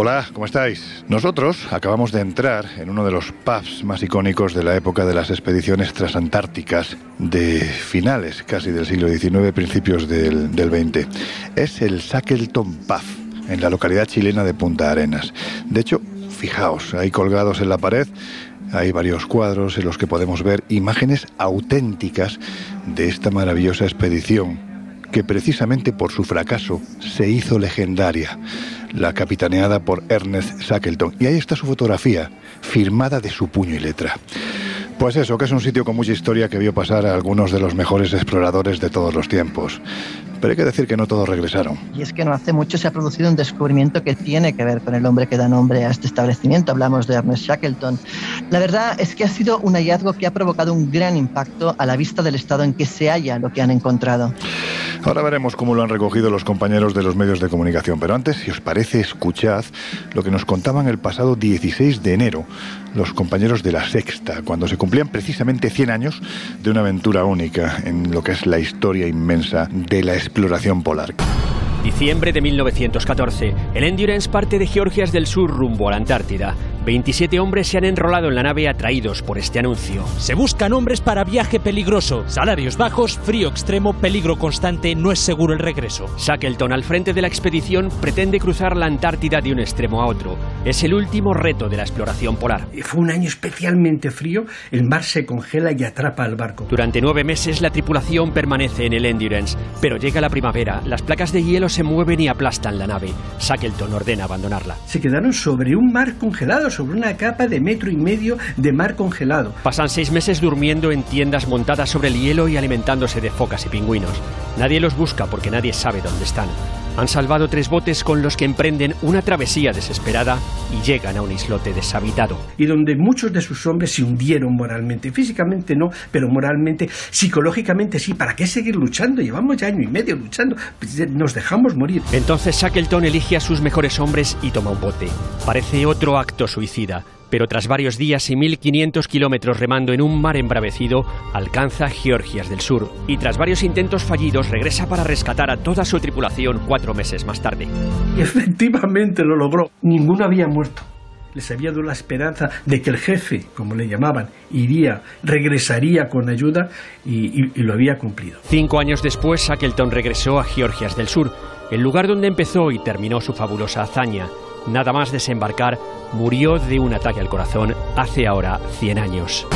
Hola, ¿cómo estáis? Nosotros acabamos de entrar en uno de los pubs más icónicos de la época de las expediciones transantárticas de finales casi del siglo XIX, principios del, XX. Es el Shackleton Pub, en la localidad chilena de Punta Arenas. De hecho, fijaos, ahí colgados en la pared hay varios cuadros en los que podemos ver imágenes auténticas de esta maravillosa expedición que precisamente por su fracaso se hizo legendaria la capitaneada por Ernest Shackleton. Y ahí está su fotografía, firmada de su puño y letra. Pues eso, que es un sitio con mucha historia que vio pasar a algunos de los mejores exploradores de todos los tiempos. Pero hay que decir que no todos regresaron. Y es que no hace mucho se ha producido un descubrimiento que tiene que ver con el hombre que da nombre a este establecimiento. Hablamos de Ernest Shackleton. La verdad es que ha sido un hallazgo que ha provocado un gran impacto a la vista del estado en que se halla lo que han encontrado. Ahora veremos cómo lo han recogido los compañeros de los medios de comunicación, pero antes, si os parece, escuchad lo que nos contaban el pasado 16 de enero los compañeros de la Sexta, cuando se cumplían precisamente 100 años de una aventura única en lo que es la historia inmensa de la exploración polar. Diciembre de 1914. El Endurance parte de Georgias del Sur rumbo a la Antártida. 27 hombres se han enrolado en la nave atraídos por este anuncio. Se buscan hombres para viaje peligroso, salarios bajos, frío extremo, peligro constante, no es seguro el regreso. Shackleton, al frente de la expedición, pretende cruzar la Antártida de un extremo a otro. Es el último reto de la exploración polar. Fue un año especialmente frío, el mar se congela y atrapa al barco. Durante nueve meses la tripulación permanece en el Endurance, pero llega la primavera, las placas de hielo se mueven y aplastan la nave. Shackleton ordena abandonarla. Se quedaron sobre un mar congelado, sobre una capa de metro y medio de mar congelado. Pasan seis meses durmiendo en tiendas montadas sobre el hielo y alimentándose de focas y pingüinos. Nadie los busca porque nadie sabe dónde están. Han salvado tres botes con los que emprenden una travesía desesperada y llegan a un islote deshabitado. Y donde muchos de sus hombres se hundieron moralmente. Físicamente no, pero moralmente, psicológicamente sí. ¿Para qué seguir luchando? Llevamos ya año y medio luchando. Nos dejamos morir. Entonces Shackleton elige a sus mejores hombres y toma un bote. Parece otro acto suicida, pero tras varios días y 1500 kilómetros remando en un mar embravecido, alcanza Georgias del Sur y tras varios intentos fallidos regresa para rescatar a toda su tripulación cuatro meses más tarde. Y efectivamente lo logró. Ninguno había muerto. Les había dado la esperanza de que el jefe, como le llamaban, iría, regresaría con ayuda y, y- y lo había cumplido. Cinco años después, Shackleton regresó a Georgias del Sur, el lugar donde empezó y terminó su fabulosa hazaña. Nada más desembarcar, murió de un ataque al corazón hace ahora 100 años.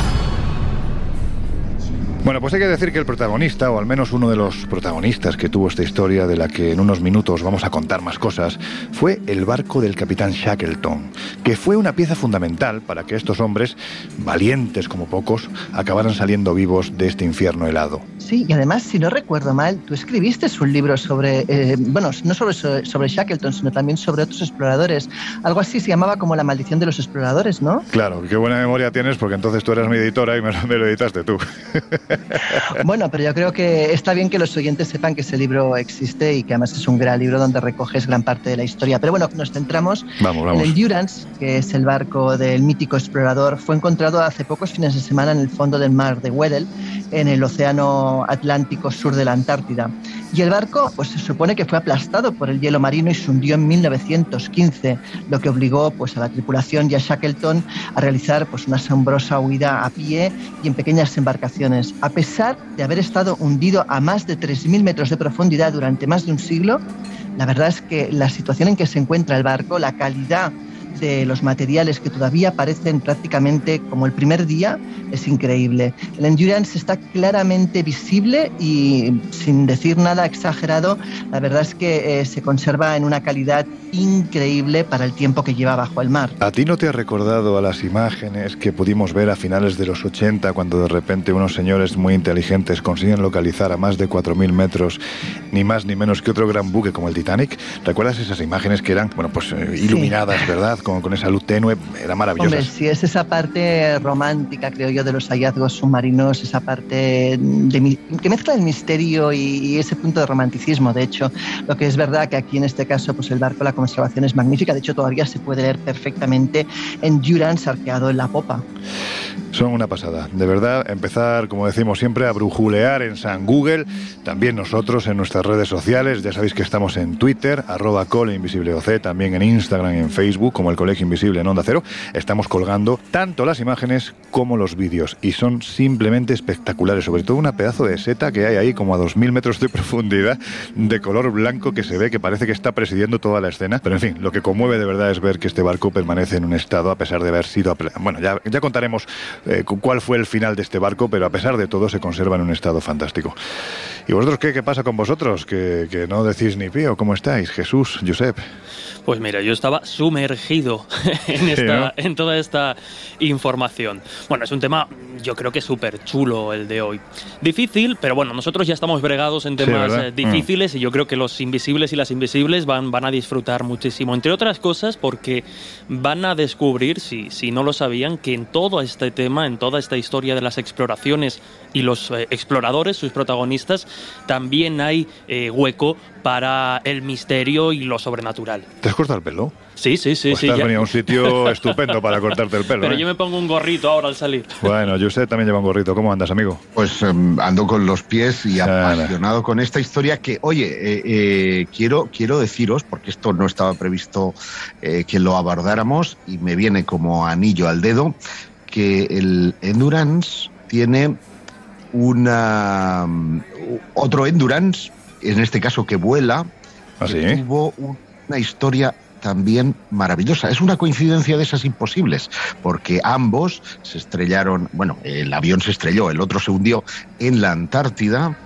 Bueno, pues hay que decir que el protagonista, o al menos uno de los protagonistas que tuvo esta historia, de la que en unos minutos vamos a contar más cosas, fue el barco del capitán Shackleton, que fue una pieza fundamental para que estos hombres, valientes como pocos, acabaran saliendo vivos de este infierno helado. Sí, y además, si no recuerdo mal, tú escribiste un libro sobre, eh, bueno, no solo so- sobre Shackleton, sino también sobre otros exploradores. Algo así se llamaba como La maldición de los exploradores, ¿no? Claro, qué buena memoria tienes, porque entonces tú eras mi editora y me lo editaste tú. Bueno, pero yo creo que está bien que los oyentes sepan que ese libro existe y que además es un gran libro donde recoges gran parte de la historia. Pero bueno, nos centramos Vamos, vamos. El Endurance, que es el barco del mítico explorador, fue encontrado hace pocos fines de semana en el fondo del mar de Weddell, en el océano Atlántico sur de la Antártida. Y el barco, pues se supone que fue aplastado por el hielo marino y se hundió en 1915, lo que obligó pues, a la tripulación y a Shackleton a realizar pues, una asombrosa huida a pie y en pequeñas embarcaciones. A pesar de haber estado hundido a más de 3.000 metros de profundidad durante más de un siglo, la verdad es que la situación en que se encuentra el barco, la calidad de los materiales que todavía parecen prácticamente como el primer día es increíble. El Endurance está claramente visible y sin decir nada exagerado, la verdad es que eh, se conserva en una calidad increíble para el tiempo que lleva bajo el mar. ¿A ti no te ha recordado a las imágenes que pudimos ver a finales de los 80 cuando de repente unos señores muy inteligentes consiguen localizar a más de 4.000 metros ni más ni menos que otro gran buque como el Titanic? ¿Recuerdas esas imágenes que eran, bueno, pues eh, iluminadas, ¿verdad? Con, esa luz tenue, era maravillosa. Hombre, sí, es esa parte romántica, creo yo, de los hallazgos submarinos, esa parte de, que mezcla el misterio y, ese punto de romanticismo. De hecho, lo que es verdad que aquí en este caso, pues el barco, la conservación es magnífica. De hecho, todavía se puede leer perfectamente en Durance arqueado en la popa. Son una pasada. De verdad, empezar, como decimos siempre, a brujulear en San Google. También nosotros en nuestras redes sociales. Ya sabéis que estamos en Twitter, arroba coleinvisibleoc, también en Instagram y en Facebook, como el Colegio Invisible en Onda Cero. Estamos colgando tanto las imágenes como los vídeos. Y son simplemente espectaculares. Sobre todo una pedazo de seta que hay ahí, como a 2.000 metros de profundidad, de color blanco, que se ve que parece que está presidiendo toda la escena. Pero en fin, lo que conmueve de verdad es ver que este barco permanece en un estado, a pesar de haber sido. Bueno, ya, ya contaremos eh, cuál fue el final de este barco, pero a pesar de todo se conserva en un estado fantástico. ¿Y vosotros qué, qué pasa con vosotros? Que, que no decís ni pío, ¿cómo estáis? Jesús, Josep. Pues mira, yo estaba sumergido en, esta, en toda esta información. Bueno, es un tema, yo creo que súper chulo el de hoy. Difícil, pero bueno, nosotros ya estamos bregados en temas eh, difíciles y yo creo que los invisibles y las invisibles van, van a disfrutar muchísimo. Entre otras cosas, porque van a descubrir, si, si no lo sabían, que en todo este tema, en toda esta historia de las exploraciones y los eh, exploradores, sus protagonistas, también hay eh, hueco para el misterio y lo sobrenatural. ¿Te has cortado el pelo? Sí, sí, sí. Pues sí has venido a un sitio estupendo para cortarte el pelo. Pero ¿eh? yo me pongo un gorrito ahora al salir. Bueno, yo usted también lleva un gorrito. ¿Cómo andas, amigo? Pues um, ando con los pies y apasionado con esta historia que, oye, eh, eh, quiero, quiero deciros, porque esto no estaba previsto eh, que lo abordáramos y me viene como anillo al dedo, que el Endurance tiene una otro Endurance, en este caso que vuela, ¿Ah, sí? que tuvo una historia también maravillosa. Es una coincidencia de esas imposibles, porque ambos se estrellaron, bueno, el avión se estrelló, el otro se hundió en la Antártida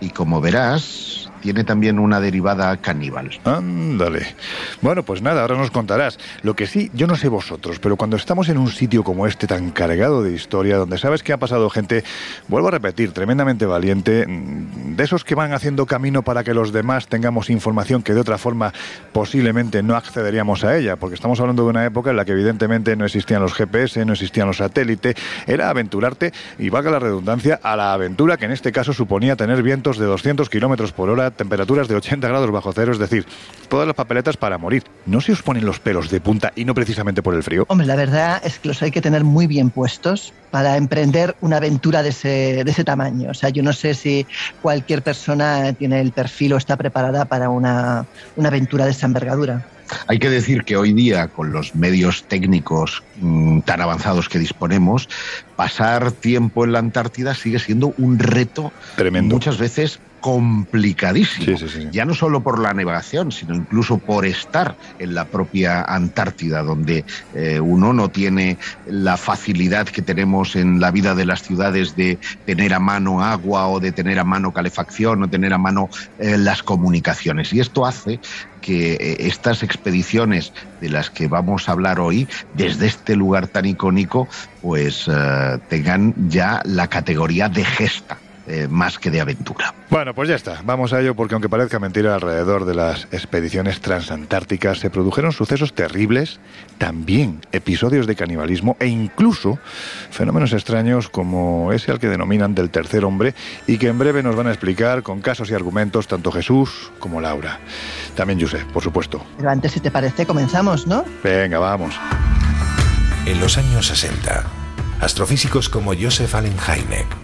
y como verás, tiene también una derivada caníbal. Ándale. Bueno, pues nada, ahora nos contarás. Lo que sí, yo no sé vosotros, pero cuando estamos en un sitio como este tan cargado de historia, donde sabes que ha pasado gente, vuelvo a repetir, tremendamente valiente, mm, de esos que van haciendo camino para que los demás tengamos información que de otra forma posiblemente no accederíamos a ella, porque estamos hablando de una época en la que evidentemente no existían los GPS, no existían los satélites, era aventurarte, y valga la redundancia, a la aventura que en este caso suponía tener vientos de 200 kilómetros por hora, temperaturas de 80 grados bajo cero, es decir, todas las papeletas para morir. ¿No se os ponen los pelos de punta y no precisamente por el frío? Hombre, la verdad es que los hay que tener muy bien puestos para emprender una aventura de ese, de ese tamaño. O sea, yo no sé si cualquier persona tiene el perfil o está preparada para una, una aventura de esa envergadura. Hay que decir que hoy día, con los medios técnicos mmm, tan avanzados que disponemos, pasar tiempo en la Antártida sigue siendo un reto Tremendo. muchas veces complicadísimo. Sí, sí, sí. Ya no solo por la navegación, sino incluso por estar en la propia Antártida, donde eh, uno no tiene la facilidad que tenemos en la vida de las ciudades de tener a mano agua o de tener a mano calefacción o tener a mano eh, las comunicaciones. Y esto hace que eh, estas expediciones de las que vamos a hablar hoy, desde este lugar tan icónico, pues eh, tengan ya la categoría de gesta. Eh, más que de aventura. Bueno, pues ya está. Vamos a ello porque aunque parezca mentira, alrededor de las expediciones transantárticas se produjeron sucesos terribles, también episodios de canibalismo e incluso fenómenos extraños como ese al que denominan del tercer hombre y que en breve nos van a explicar con casos y argumentos tanto Jesús como Laura. También Josep, por supuesto. Pero antes, si te parece, comenzamos, ¿no? Venga, vamos. En los años 60, astrofísicos como Joseph Allen Hynek,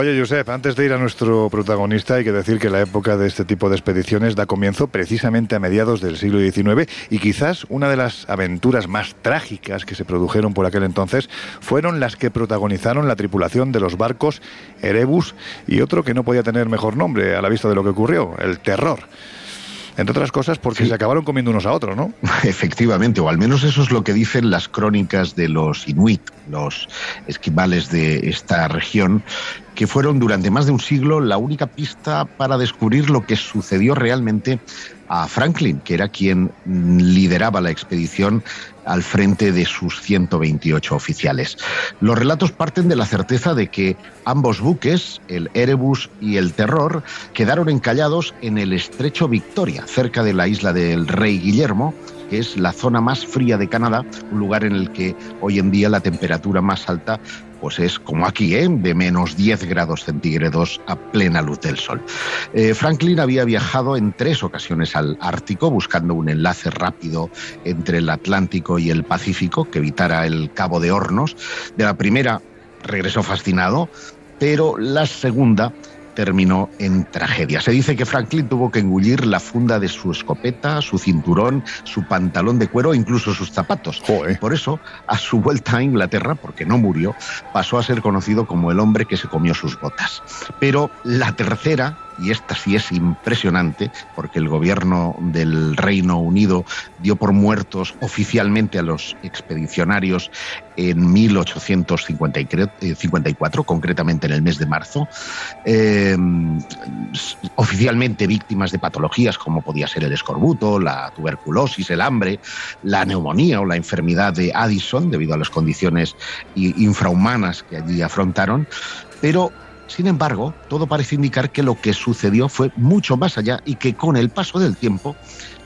Oye, Josep, antes de ir a nuestro protagonista, hay que decir que la época de este tipo de expediciones da comienzo precisamente a mediados del siglo XIX y quizás una de las aventuras más trágicas que se produjeron por aquel entonces fueron las que protagonizaron la tripulación de los barcos Erebus y otro que no podía tener mejor nombre a la vista de lo que ocurrió, el terror. Entre otras cosas porque se acabaron comiendo unos a otros, ¿no? Efectivamente, o al menos eso es lo que dicen las crónicas de los inuit, los esquimales de esta región, que fueron durante más de un siglo la única pista para descubrir lo que sucedió realmente a Franklin, que era quien lideraba la expedición al frente de sus 128 oficiales. Los relatos parten de la certeza de que ambos buques, el Erebus y el Terror, quedaron encallados en el estrecho Victoria, cerca de la isla del Rey Guillermo, que es la zona más fría de Canadá, un lugar en el que hoy en día la temperatura más alta pues es como aquí, ¿eh? de menos 10 grados centígrados a plena luz del sol. Eh, Franklin había viajado en tres ocasiones al Ártico buscando un enlace rápido entre el Atlántico y el Pacífico que evitara el Cabo de Hornos. De la primera regresó fascinado, pero la segunda terminó en tragedia. Se dice que Franklin tuvo que engullir la funda de su escopeta, su cinturón, su pantalón de cuero e incluso sus zapatos. Por eso, a su vuelta a Inglaterra, porque no murió, pasó a ser conocido como el hombre que se comió sus botas. Pero la tercera y esta sí es impresionante, porque el gobierno del Reino Unido dio por muertos oficialmente a los expedicionarios en 1854, concretamente en el mes de marzo, em, oficialmente víctimas de patologías como podía ser el escorbuto, la tuberculosis, el hambre, la neumonía o la enfermedad de Addison, debido a las condiciones infrahumanas que allí afrontaron, pero sin embargo, todo parece indicar que lo que sucedió fue mucho más allá y que con el paso del tiempo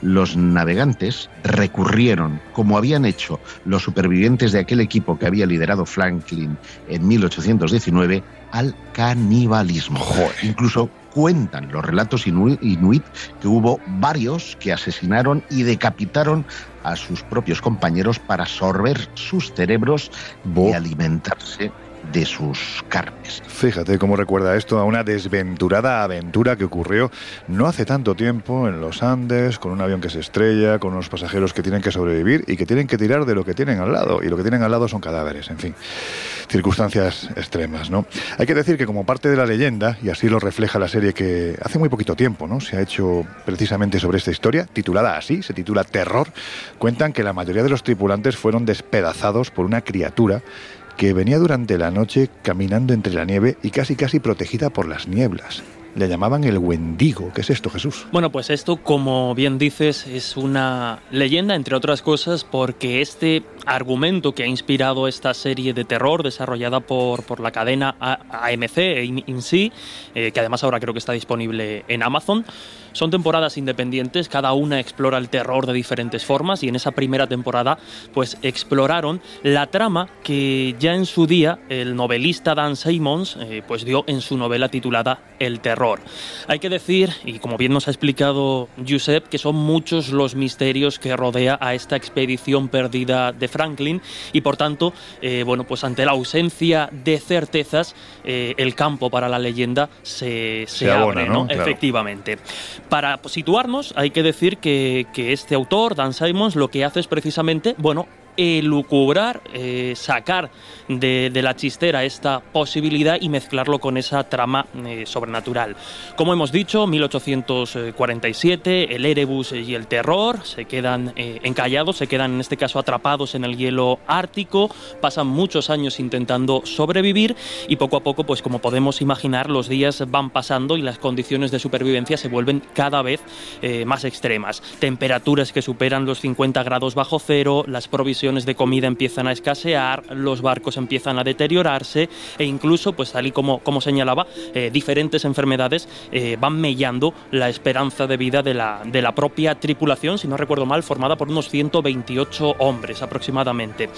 los navegantes recurrieron, como habían hecho los supervivientes de aquel equipo que había liderado Franklin en 1819, al canibalismo. Incluso cuentan los relatos inuit que hubo varios que asesinaron y decapitaron a sus propios compañeros para sorber sus cerebros y alimentarse de sus carnes. Fíjate cómo recuerda esto a una desventurada aventura que ocurrió no hace tanto tiempo en los Andes, con un avión que se estrella, con unos pasajeros que tienen que sobrevivir y que tienen que tirar de lo que tienen al lado. Y lo que tienen al lado son cadáveres, en fin. Circunstancias extremas, ¿no? Hay que decir que como parte de la leyenda, y así lo refleja la serie que hace muy poquito tiempo, ¿no? Se ha hecho precisamente sobre esta historia, titulada así, se titula Terror, cuentan que la mayoría de los tripulantes fueron despedazados por una criatura que venía durante la noche caminando entre la nieve y casi casi protegida por las nieblas. Le llamaban el Wendigo. ¿Qué es esto, Jesús? Bueno, pues esto, como bien dices, es una leyenda, entre otras cosas, porque este argumento que ha inspirado esta serie de terror desarrollada por, por la cadena AMC, IMC, eh, que además ahora creo que está disponible en Amazon, son temporadas independientes, cada una explora el terror de diferentes formas y en esa primera temporada pues exploraron la trama que ya en su día el novelista Dan Simmons eh, pues dio en su novela titulada El terror. Hay que decir, y como bien nos ha explicado Josep, que son muchos los misterios que rodea a esta expedición perdida de Franklin y por tanto, eh, bueno, pues ante la ausencia de certezas, eh, el campo para la leyenda se, abre, ¿no? Efectivamente. Para situarnos, hay que decir que, que este autor, Dan Simons, lo que hace es precisamente, bueno, elucubrar, eh, sacar de, la chistera esta posibilidad y mezclarlo con esa trama eh, sobrenatural. Como hemos dicho, 1847, el Erebus y el terror se quedan eh, encallados, se quedan en este caso atrapados en el hielo ártico, pasan muchos años intentando sobrevivir y poco a poco, pues como podemos imaginar, los días van pasando y las condiciones de supervivencia se vuelven cada vez más extremas. Temperaturas que superan los 50 grados bajo cero, las provisiones de comida empiezan a escasear, los barcos empiezan a deteriorarse e incluso, pues tal y como, como señalaba, eh, diferentes enfermedades eh, van mellando la esperanza de vida de la, de la propia tripulación, si no recuerdo mal, formada por unos 128 hombres aproximadamente.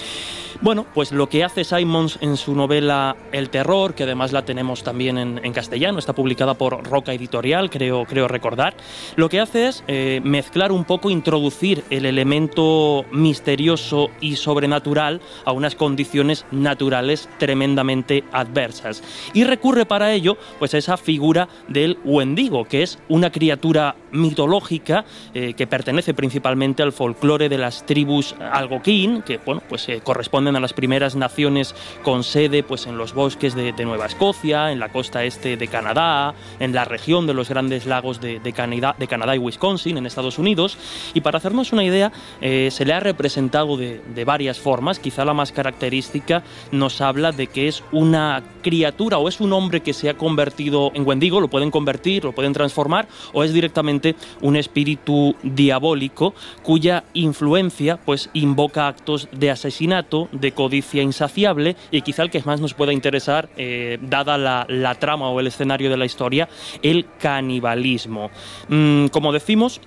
Bueno, pues lo que hace Simons en su novela El terror, que además la tenemos también en, castellano, está publicada por Roca Editorial, creo, creo recordar, lo que hace es eh, mezclar un poco, introducir el elemento misterioso y sobrenatural a unas condiciones naturales tremendamente adversas. Y recurre para ello pues a esa figura del Wendigo, que es una criatura mitológica eh, que pertenece principalmente al folclore de las tribus algoquín, que bueno, pues eh, corresponden a las primeras naciones con sede pues en los bosques de, Nueva Escocia, en la costa este de Canadá, en la región de los grandes lagos de, Canadá, de Canadá y Wisconsin, en Estados Unidos. Y para hacernos una idea, eh, se le ha representado de, de varias formas. Quizá la más característica nos habla de que es una criatura o es un hombre que se ha convertido en Wendigo, lo pueden convertir, lo pueden transformar, o es directamente un espíritu diabólico cuya influencia pues invoca actos de asesinato, de codicia insaciable y quizá el que más nos pueda interesar, eh, dada la, trama o el escenario de la historia, el canibalismo. Mm, como decimos,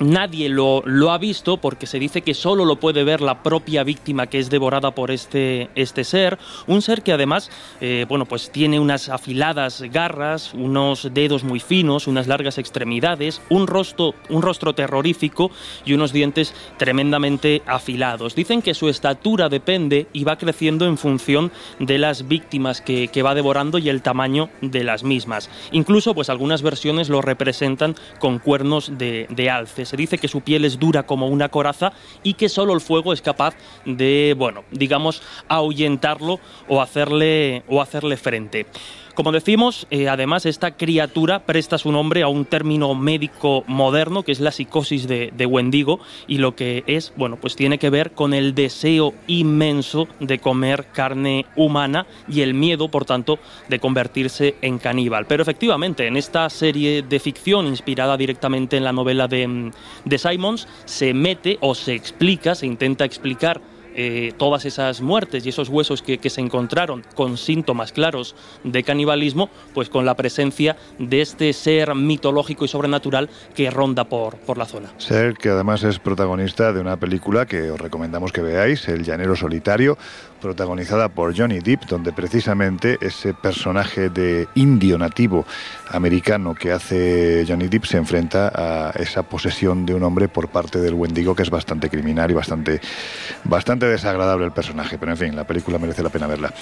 Nadie lo, lo, ha visto porque se dice que solo lo puede ver la propia víctima que es devorada por este, este ser. Un ser que además, eh, bueno, pues tiene unas afiladas garras, unos dedos muy finos, unas largas extremidades, un rostro, un rostro terrorífico y unos dientes tremendamente afilados. Dicen que su estatura depende y va creciendo en función de las víctimas que, va devorando y el tamaño de las mismas. Incluso, pues algunas versiones lo representan con cuernos de, de alce se dice que su piel es dura como una coraza y que solo el fuego es capaz de, bueno, digamos, ahuyentarlo o hacerle, o hacerle frente. Como decimos, eh, además esta criatura presta su nombre a un término médico moderno que es la psicosis de, Wendigo y lo que es, bueno, pues tiene que ver con el deseo inmenso de comer carne humana y el miedo, por tanto, de convertirse en caníbal. Pero efectivamente, en esta serie de ficción inspirada directamente en la novela de, de Simons, se mete o se explica, se intenta explicar eh, todas esas muertes y esos huesos que, se encontraron con síntomas claros de canibalismo, pues con la presencia de este ser mitológico y sobrenatural que ronda por, por la zona. Ser que además es protagonista de una película que os recomendamos que veáis, El Llanero Solitario, protagonizada por Johnny Depp, donde precisamente ese personaje de indio nativo americano que hace Johnny Depp se enfrenta a esa posesión de un hombre por parte del Wendigo, que es bastante criminal y bastante, bastante desagradable el personaje. Pero en fin, la película merece la pena verla.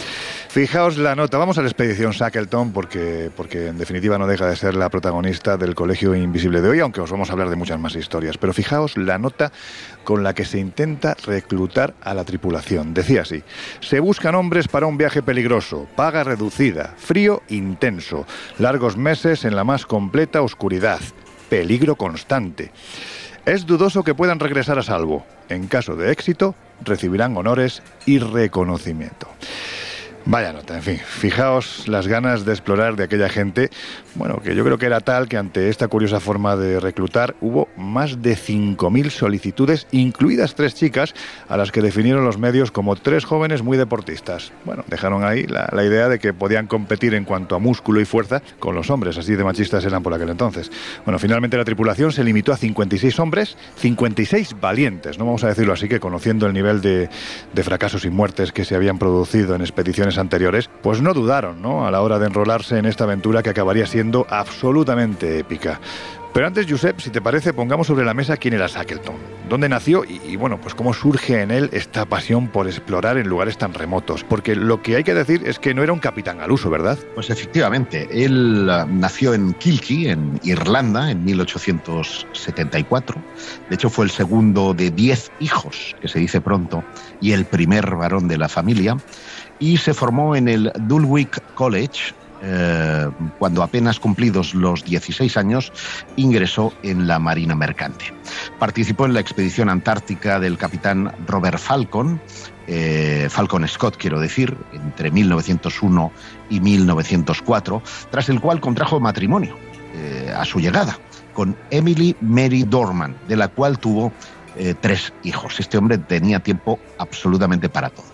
Fijaos la nota, vamos a la expedición Shackleton, porque, porque en definitiva no deja de ser la protagonista del Colegio Invisible de hoy, aunque os vamos a hablar de muchas más historias. Pero fijaos la nota con la que se intenta reclutar a la tripulación. Decía así, se buscan hombres para un viaje peligroso, paga reducida, frío intenso, largos meses en la más completa oscuridad, peligro constante. Es dudoso que puedan regresar a salvo. En caso de éxito, recibirán honores y reconocimiento. Vaya nota, en fin, fijaos las ganas de explorar de aquella gente, bueno, que yo creo que era tal que ante esta curiosa forma de reclutar hubo más de 5.000 solicitudes, incluidas tres chicas, a las que definieron los medios como tres jóvenes muy deportistas. Bueno, dejaron ahí la, idea de que podían competir en cuanto a músculo y fuerza con los hombres, así de machistas eran por aquel entonces. Bueno, finalmente la tripulación se limitó a 56 hombres, 56 valientes, no vamos a decirlo así, que conociendo el nivel de, de fracasos y muertes que se habían producido en expediciones anteriores, pues no dudaron ¿no? a la hora de enrolarse en esta aventura que acabaría siendo absolutamente épica. Pero antes, Josep, si te parece, pongamos sobre la mesa quién era Shackleton, dónde nació y, bueno, pues cómo surge en él esta pasión por explorar en lugares tan remotos. Porque lo que hay que decir es que no era un capitán al uso, ¿verdad? Pues efectivamente, él ah, nació en Kilkee, en Irlanda, en 1874. De hecho, fue el segundo de diez hijos, que se dice pronto, y el primer varón de la familia y se formó en el Dulwich College. Eh, cuando apenas cumplidos los 16 años, ingresó en la Marina Mercante. Participó en la expedición antártica del capitán Robert Falcon, eh, Falcon Scott, quiero decir, entre 1901 y 1904, tras el cual contrajo matrimonio eh, a su llegada con Emily Mary Dorman, de la cual tuvo tres hijos. Este hombre tenía tiempo absolutamente para todo.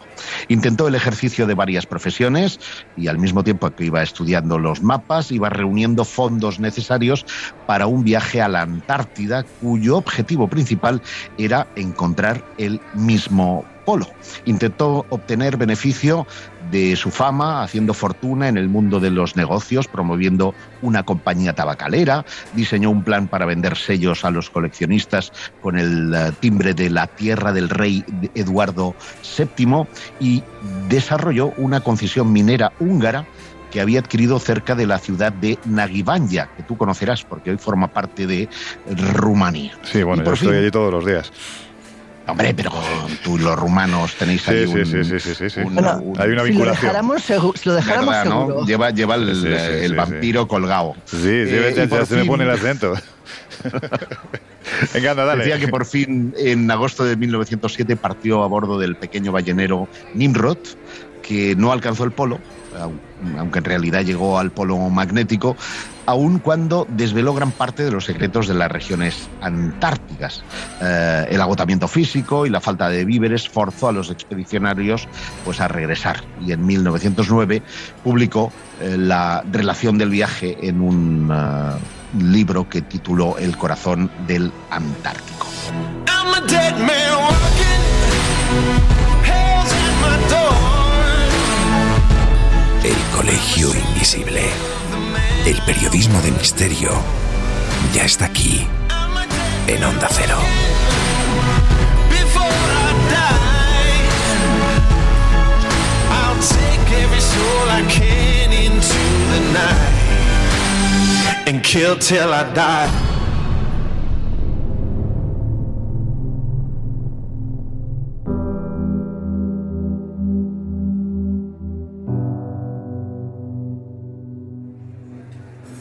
Intentó el ejercicio de varias profesiones y al mismo tiempo que iba estudiando los mapas, iba reuniendo fondos necesarios para un viaje a la Antártida, cuyo objetivo principal era encontrar el mismo polo. Intentó obtener beneficio de su fama, haciendo fortuna en el mundo de los negocios, promoviendo una compañía tabacalera, diseñó un plan para vender sellos a los coleccionistas con el eh, timbre de la tierra del rey Eduardo VII y desarrolló una concesión minera húngara que había adquirido cerca de la ciudad de Nagibanya, que tú conocerás porque hoy forma parte de Rumanía. Sí, bueno, yo estoy allí todos los días. Hombre, pero tú y los rumanos tenéis ahí un, sí, sí, sí, sí, Hay una vinculación. Si lo dejáramos, seguro. Lleva, lleva el, vampiro colgado. Sí, sí, eh, se me pone el acento. Venga, dale. Decía que por fin en agosto de 1907 partió a bordo del pequeño ballenero Nimrod, que no alcanzó el polo, aunque en realidad llegó al polo magnético, aun cuando desveló gran parte de los secretos de las regiones antárticas. Eh, el agotamiento físico y la falta de víveres forzó a los expedicionarios pues, a regresar y en 1909 publicó eh, la relación del viaje en un eh, libro que tituló El corazón del Antártico. El Colegio Invisible. El periodismo de misterio ya está aquí, en Onda Cero. and kill till I die.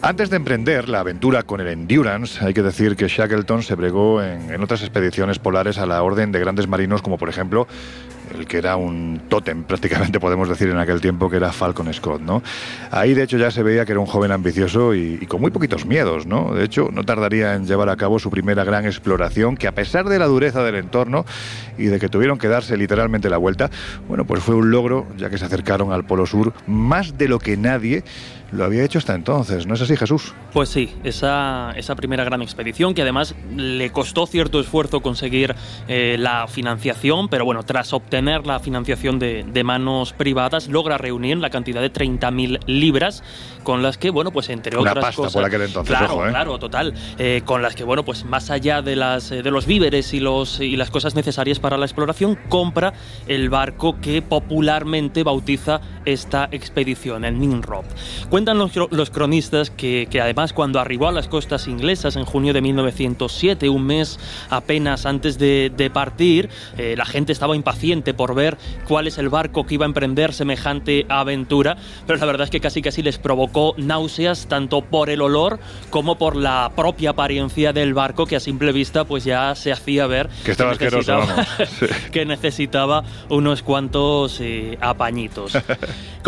Antes de emprender la aventura con el Endurance, hay que decir que Shackleton se bregó en, otras expediciones polares a la orden de grandes marinos, como por ejemplo el que era un tótem, prácticamente podemos decir en aquel tiempo, que era Falcon Scott. Ahí, de hecho, ya se veía que era un joven ambicioso y, con muy poquitos miedos, ¿no? De hecho, no tardaría en llevar a cabo su primera gran exploración, que a pesar de la dureza del entorno y de que tuvieron que darse literalmente la vuelta, bueno, pues fue un logro, ya que se acercaron al Polo Sur más de lo que nadie lo había hecho hasta entonces, ¿no es así, Jesús? Pues sí, esa, esa primera gran expedición que además le costó cierto esfuerzo conseguir eh, la financiación, pero bueno, tras obtener la financiación de, de manos privadas, logra reunir la cantidad de 30.000 libras con las que, bueno, pues entre Una otras pasta cosas. por aquel entonces, claro, ojo, ¿eh? claro, total. Eh, con las que, bueno, pues más allá de, las, de los víveres y, los, y las cosas necesarias para la exploración, compra el barco que popularmente bautiza esta expedición, el Nimrod. Cuentan los, los cronistas que, que, además cuando arribó a las costas inglesas en junio de 1907, un mes apenas antes de, de partir, eh, la gente estaba impaciente por ver cuál es el barco que iba a emprender semejante aventura, pero la verdad es que casi casi les provocó náuseas tanto por el olor como por la propia apariencia del barco que a simple vista pues ya se hacía ver que, estaba que, necesitaba, que necesitaba unos cuantos eh, apañitos.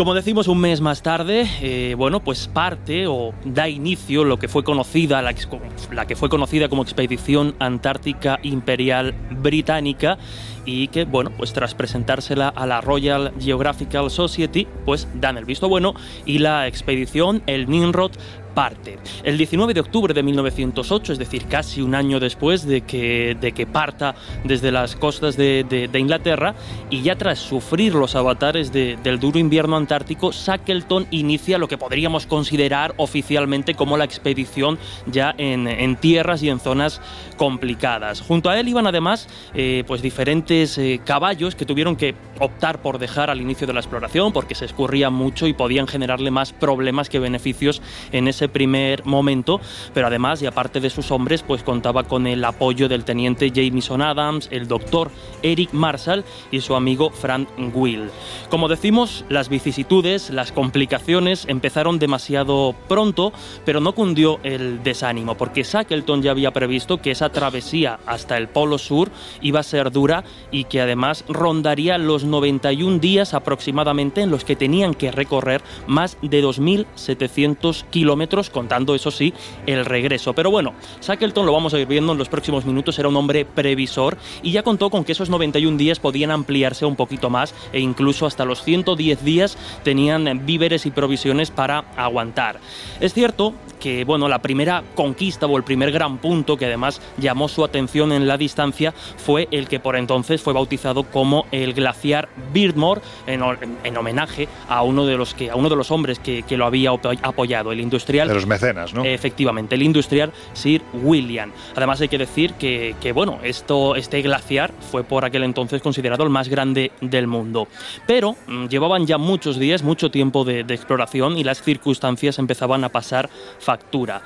Como decimos un mes más tarde, eh, bueno, pues parte o da inicio lo que fue conocida, la, que fue conocida como Expedición Antártica Imperial Británica y que, bueno, pues tras presentársela a la Royal Geographical Society, pues dan el visto bueno y la expedición, el Nimrod, parte. El 19 de octubre de 1908, es decir, casi un año después de que, de que parta desde las costas de, de, Inglaterra, y ya tras sufrir los avatares de, del duro invierno antártico, Shackleton inicia lo que podríamos considerar oficialmente como la expedición ya en, en tierras y en zonas complicadas. Junto a él iban además eh, pues diferentes eh, caballos que tuvieron que optar por dejar al inicio de la exploración porque se escurrían mucho y podían generarle más problemas que beneficios en ese primer momento, pero además y aparte de sus hombres, pues contaba con el apoyo del teniente Jameson Adams, el doctor Eric Marshall y su amigo Frank Will. Como decimos, las vicisitudes, las complicaciones empezaron demasiado pronto, pero no cundió el desánimo, porque Shackleton ya había previsto que esa travesía hasta el Polo Sur iba a ser dura y que además rondaría los 91 días aproximadamente en los que tenían que recorrer más de 2.700 kilómetros, contando, eso sí, el regreso. Pero bueno, Shackleton, lo vamos a ir viendo en los próximos minutos, era un hombre previsor y ya contó con que esos 91 días podían ampliarse un poquito más e incluso hasta los 110 días tenían víveres y provisiones para aguantar. Es cierto que bueno, la primera conquista o el primer gran punto que además llamó su atención en la distancia fue el que por entonces fue bautizado como el glaciar Beardmore en, homenaje a uno de los que a uno de los hombres que, lo había apoyado, el industrial de los mecenas, ¿no? Efectivamente, el industrial Sir William. Además hay que decir que, bueno, esto este glaciar fue por aquel entonces considerado el más grande del mundo. Pero mm, llevaban ya muchos días, mucho tiempo de, de exploración y las circunstancias empezaban a pasar factura.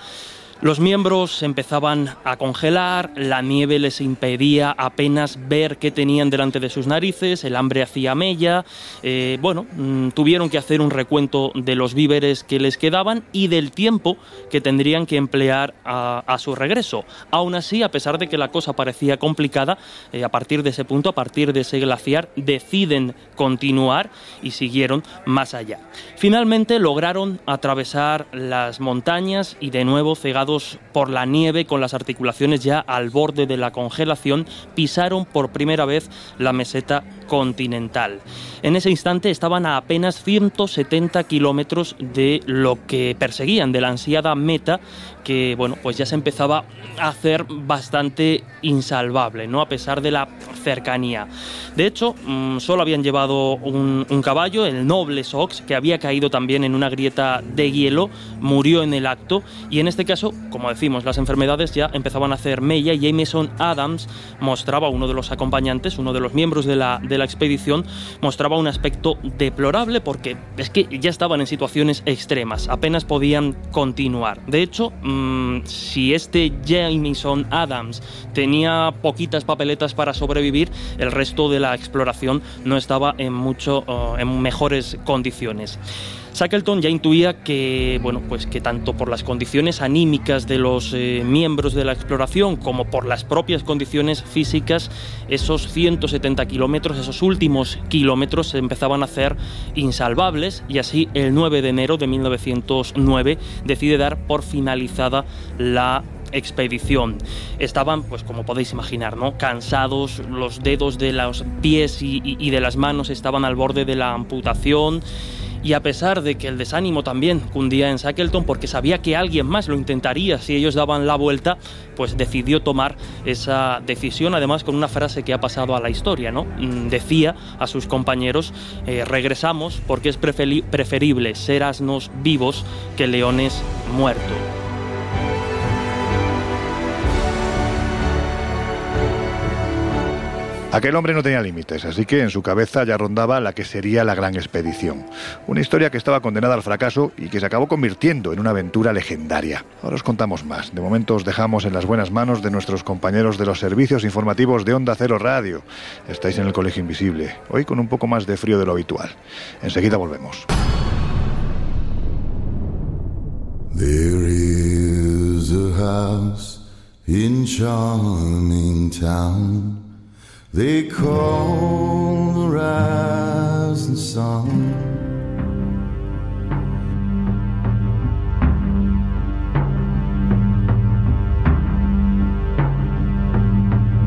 Los miembros empezaban a congelar, la nieve les impedía apenas ver qué tenían delante de sus narices, el hambre hacía mella, eh, bueno, mm, tuvieron que hacer un recuento de los víveres que les quedaban y del tiempo que tendrían que emplear a, su regreso. Aún así, a pesar de que la cosa parecía complicada, eh, a partir de ese punto, a partir de ese glaciar, deciden continuar y siguieron más allá. Finalmente lograron atravesar las montañas y de nuevo cegados por la nieve con las articulaciones ya al borde de la congelación, pisaron por primera vez la meseta continental. En ese instante estaban a apenas 170 kilómetros de lo que perseguían, de la ansiada meta que bueno, pues ya se empezaba a hacer bastante insalvable, ¿no? A pesar de la cercanía. De hecho, mm, solo habían llevado un, caballo, el noble Sox, que había caído también en una grieta de hielo, murió en el acto y en este caso, como decimos, las enfermedades ya empezaban a hacer mella y Jameson Adams mostraba, uno de los acompañantes, uno de los miembros de la, de la expedición, mostraba un aspecto deplorable porque es que ya estaban en situaciones extremas, apenas podían continuar. De hecho, mm, si este Jameson Adams tenía poquitas papeletas para sobrevivir, el resto de la exploración no estaba en mucho en mejores condiciones. Shackleton ya intuía que, bueno, pues que tanto por las condiciones anímicas de los eh, miembros de la exploración como por las propias condiciones físicas, esos 170 kilómetros, esos últimos kilómetros se empezaban a hacer insalvables y así el 9 de enero de 1909 decide dar por finalizada la expedición. Estaban, pues como podéis imaginar, ¿no? cansados, los dedos de los pies y de las manos estaban al borde de la amputación y a pesar de que el desánimo también cundía en Shackleton porque sabía que alguien más lo intentaría si ellos daban la vuelta, pues decidió tomar esa decisión, además con una frase que ha pasado a la historia, ¿no? Mm, decía a sus compañeros, eh, regresamos porque es preferible ser asnos vivos que leones muertos. Aquel hombre no tenía límites, así que en su cabeza ya rondaba la que sería la gran expedición. Una historia que estaba condenada al fracaso y que se acabó convirtiendo en una aventura legendaria. Ahora os contamos más. De momento os dejamos en las buenas manos de nuestros compañeros de los servicios informativos de Onda Cero Radio. Estáis en el Colegio Invisible, hoy con un poco más de frío de lo habitual. Enseguida volvemos. They call the rising sun.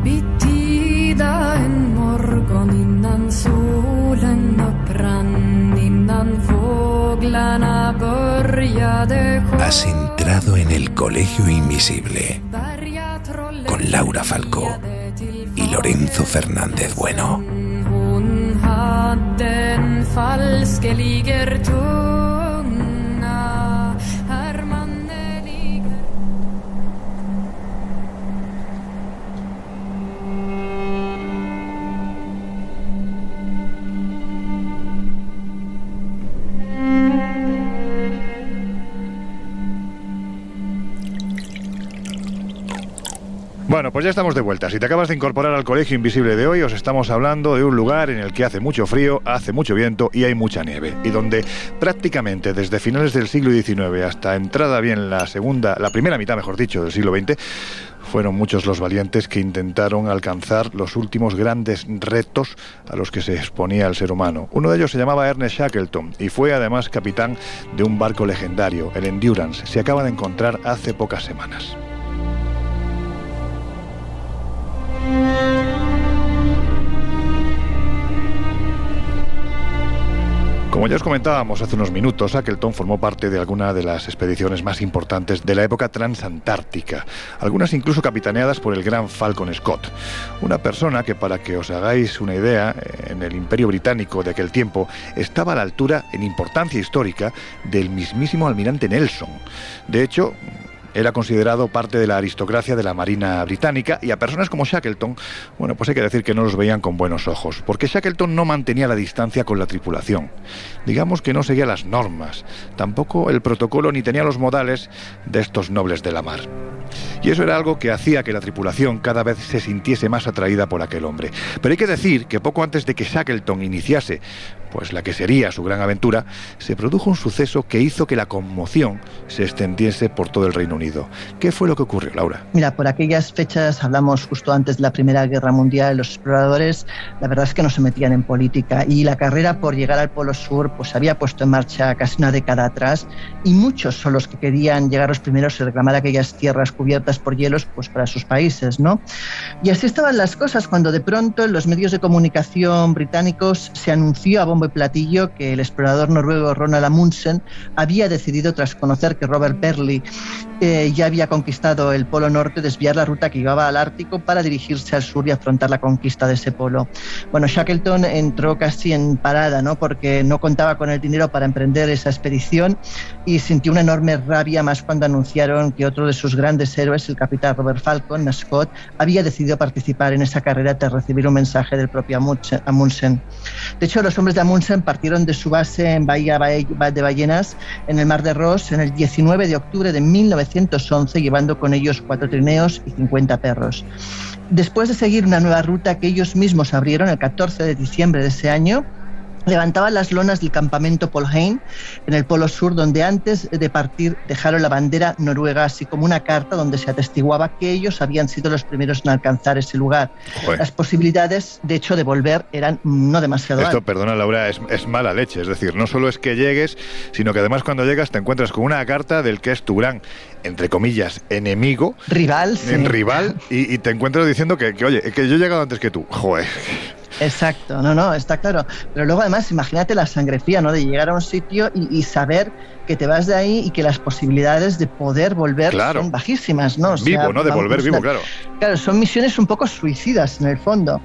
Bittida en morgon innan solen upprann, innan fåglarna började Has entrado en el colegio invisible con Laura Falcó y Lorenzo Fernández Bueno. Bueno, pues ya estamos de vuelta. Si te acabas de incorporar al Colegio Invisible de hoy, os estamos hablando de un lugar en el que hace mucho frío, hace mucho viento y hay mucha nieve. Y donde prácticamente desde finales del siglo XIX hasta entrada bien la segunda, la primera mitad, mejor dicho, del siglo XX, fueron muchos los valientes que intentaron alcanzar los últimos grandes retos a los que se exponía el ser humano. Uno de ellos se llamaba Ernest Shackleton y fue además capitán de un barco legendario, el Endurance. Se acaba de encontrar hace pocas semanas. Como ya os comentábamos hace unos minutos, Shackleton formó parte de alguna de las expediciones más importantes de la época transantártica, algunas incluso capitaneadas por el gran Falcon Scott, una persona que para que os hagáis una idea, en el imperio británico de aquel tiempo estaba a la altura en importancia histórica del mismísimo almirante Nelson. De hecho, era considerado parte de la aristocracia de la Marina británica y a personas como Shackleton, bueno, pues hay que decir que no los veían con buenos ojos, porque Shackleton no mantenía la distancia con la tripulación. Digamos que no seguía las normas, tampoco el protocolo ni tenía los modales de estos nobles de la mar. Y eso era algo que hacía que la tripulación cada vez se sintiese más atraída por aquel hombre. Pero hay que decir que poco antes de que Shackleton iniciase pues la que sería su gran aventura, se produjo un suceso que hizo que la conmoción se extendiese por todo el Reino Unido. ¿Qué fue lo que ocurrió, Laura? Mira, por aquellas fechas, hablamos justo antes de la Primera Guerra Mundial, los exploradores, la verdad es que no se metían en política y la carrera por llegar al Polo Sur pues se había puesto en marcha casi una década atrás y muchos son los que querían llegar los primeros y reclamar aquellas tierras cubiertas por hielos pues para sus países, ¿no? Y así estaban las cosas cuando de pronto en los medios de comunicación británicos se anunció a bombo y platillo que el explorador noruego Ronald Amundsen había decidido tras conocer que Robert Perley eh, ya había conquistado el Polo Norte, desviar la ruta que llevaba al Ártico para dirigirse al sur y afrontar la conquista de ese polo. Bueno, Shackleton entró casi en parada, ¿no? Porque no contaba con el dinero para emprender esa expedición y sintió una enorme rabia más cuando anunciaron que otro de sus grandes héroes, el capitán Robert Falcon, Scott, había decidido participar en esa carrera tras recibir un mensaje del propio Amundsen. De hecho, los hombres de Amundsen partieron de su base en Bahía de Ballenas, en el Mar de Ross, en el 19 de octubre de 1900 1911, llevando con ellos cuatro trineos y 50 perros. Después de seguir una nueva ruta que ellos mismos abrieron el 14 de diciembre de ese año, levantaban las lonas del campamento Polheim en el Polo Sur, donde antes de partir dejaron la bandera noruega, así como una carta donde se atestiguaba que ellos habían sido los primeros en alcanzar ese lugar. Las posibilidades, de hecho, de volver eran no demasiado Esto, perdona Laura, es, es, mala leche. Es decir, no solo es que llegues, sino que además cuando llegas te encuentras con una carta del que es tu gran, entre comillas, enemigo. Rival. En rival, y, te encuentras diciendo que, que, oye, que yo he llegado antes que tú. Joder. Exacto, no, no, está claro. Pero luego además, imagínate la sangre fría, ¿no? De llegar a un sitio y, saber que te vas de ahí y que las posibilidades de poder volver son bajísimas, ¿no? vivo, ¿no? De volver vivo, claro. Claro, son misiones un poco suicidas en el fondo.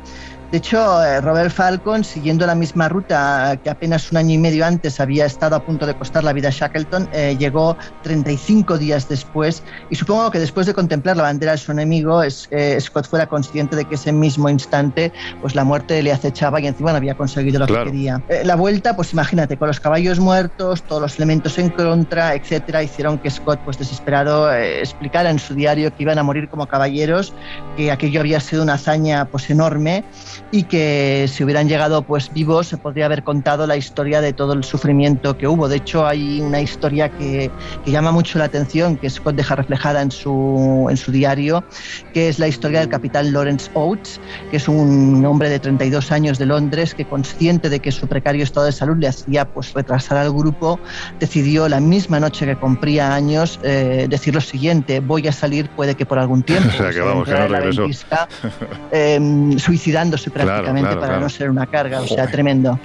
De hecho, eh, Robert Falcon, siguiendo la misma ruta que apenas un año y medio antes había estado a punto de costar la vida a Shackleton, eh, llegó 35 días después. Y supongo que después de contemplar la bandera de su enemigo, eh, Scott fuera consciente de que ese mismo instante pues la muerte le acechaba y encima no había conseguido lo que quería. la vuelta, pues imagínate, con los caballos muertos, todos los elementos en contra, etcétera, hicieron que Scott, pues desesperado, explicara en su diario que iban a morir como caballeros, que aquello había sido una hazaña pues enorme y que si hubieran llegado pues vivos se podría haber contado la historia de todo el sufrimiento que hubo. De hecho, hay una historia que, que llama mucho la atención, que Scott deja reflejada en su, en su diario, que es la historia del capitán Lawrence Oates, que es un hombre de 32 años de Londres que consciente de que su precario estado de salud le hacía pues retrasar al grupo, decidió la misma noche que cumplía años eh, decir lo siguiente, voy a salir puede que por algún tiempo. o sea, que vamos, que no regresó. Em, suicidándose prácticamente para no ser una carga, o sea, tremendo.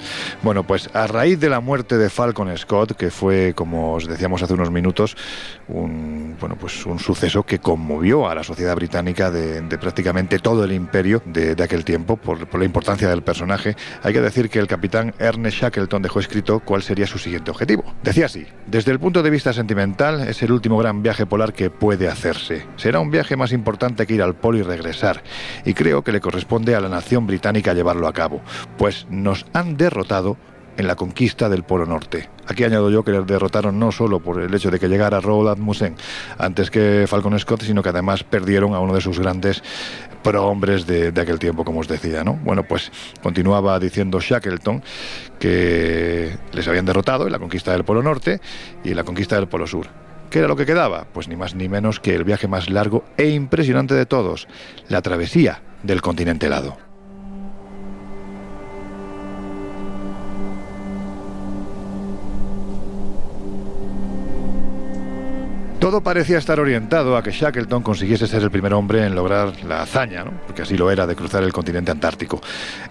Bueno, pues a raíz de la muerte de Falcon Scott, que fue, como os decíamos hace unos minutos, un, bueno, pues un suceso que conmovió a la sociedad británica de, prácticamente todo el imperio de, aquel tiempo por, por, la importancia del personaje, hay que decir que el capitán Ernest Shackleton dejó escrito cuál sería su siguiente objetivo. Decía así, desde el punto de vista sentimental es el último gran viaje polar que puede hacerse. Será un viaje más importante que ir al polo y regresar, y creo que le corresponde a la nación británica llevarlo a cabo, pues nos han derrotado en la conquista del Polo Norte. Aquí añado yo que les derrotaron no solo por el hecho de que llegara Roald Amundsen antes que Falcon Scott, sino que además perdieron a uno de sus grandes prohombres de, de aquel tiempo, como os decía, ¿no? Bueno, pues continuaba diciendo Shackleton que les habían derrotado en la conquista del Polo Norte y en la conquista del Polo Sur. ¿Qué era lo que quedaba? Pues ni más ni menos que el viaje más largo e impresionante de todos, la travesía del continente helado. Todo parecía estar orientado a que Shackleton consiguiese ser el primer hombre en lograr la hazaña, ¿no? porque así lo era, de cruzar el continente antártico.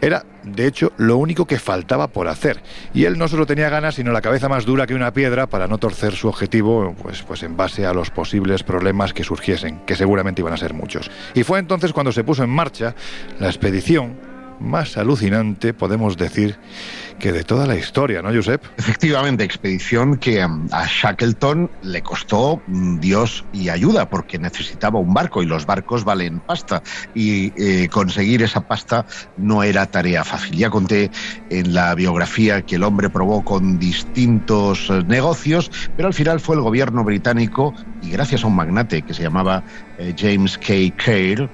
Era, de hecho, lo único que faltaba por hacer. Y él no solo tenía ganas, sino la cabeza más dura que una piedra para no torcer su objetivo, pues, pues en base a los posibles problemas que surgiesen, que seguramente iban a ser muchos. Y fue entonces cuando se puso en marcha la expedición más alucinante, podemos decir, que de toda la historia, ¿no, Josep? Efectivamente, expedición que um, a Shackleton le costó mm, Dios y ayuda, porque necesitaba un barco y los barcos valen pasta. Y eh, conseguir esa pasta no era tarea fácil. Ya conté en la biografía que el hombre probó con distintos eh, negocios, pero al final fue el gobierno británico, y gracias a un magnate que se llamaba eh, James K. Cale,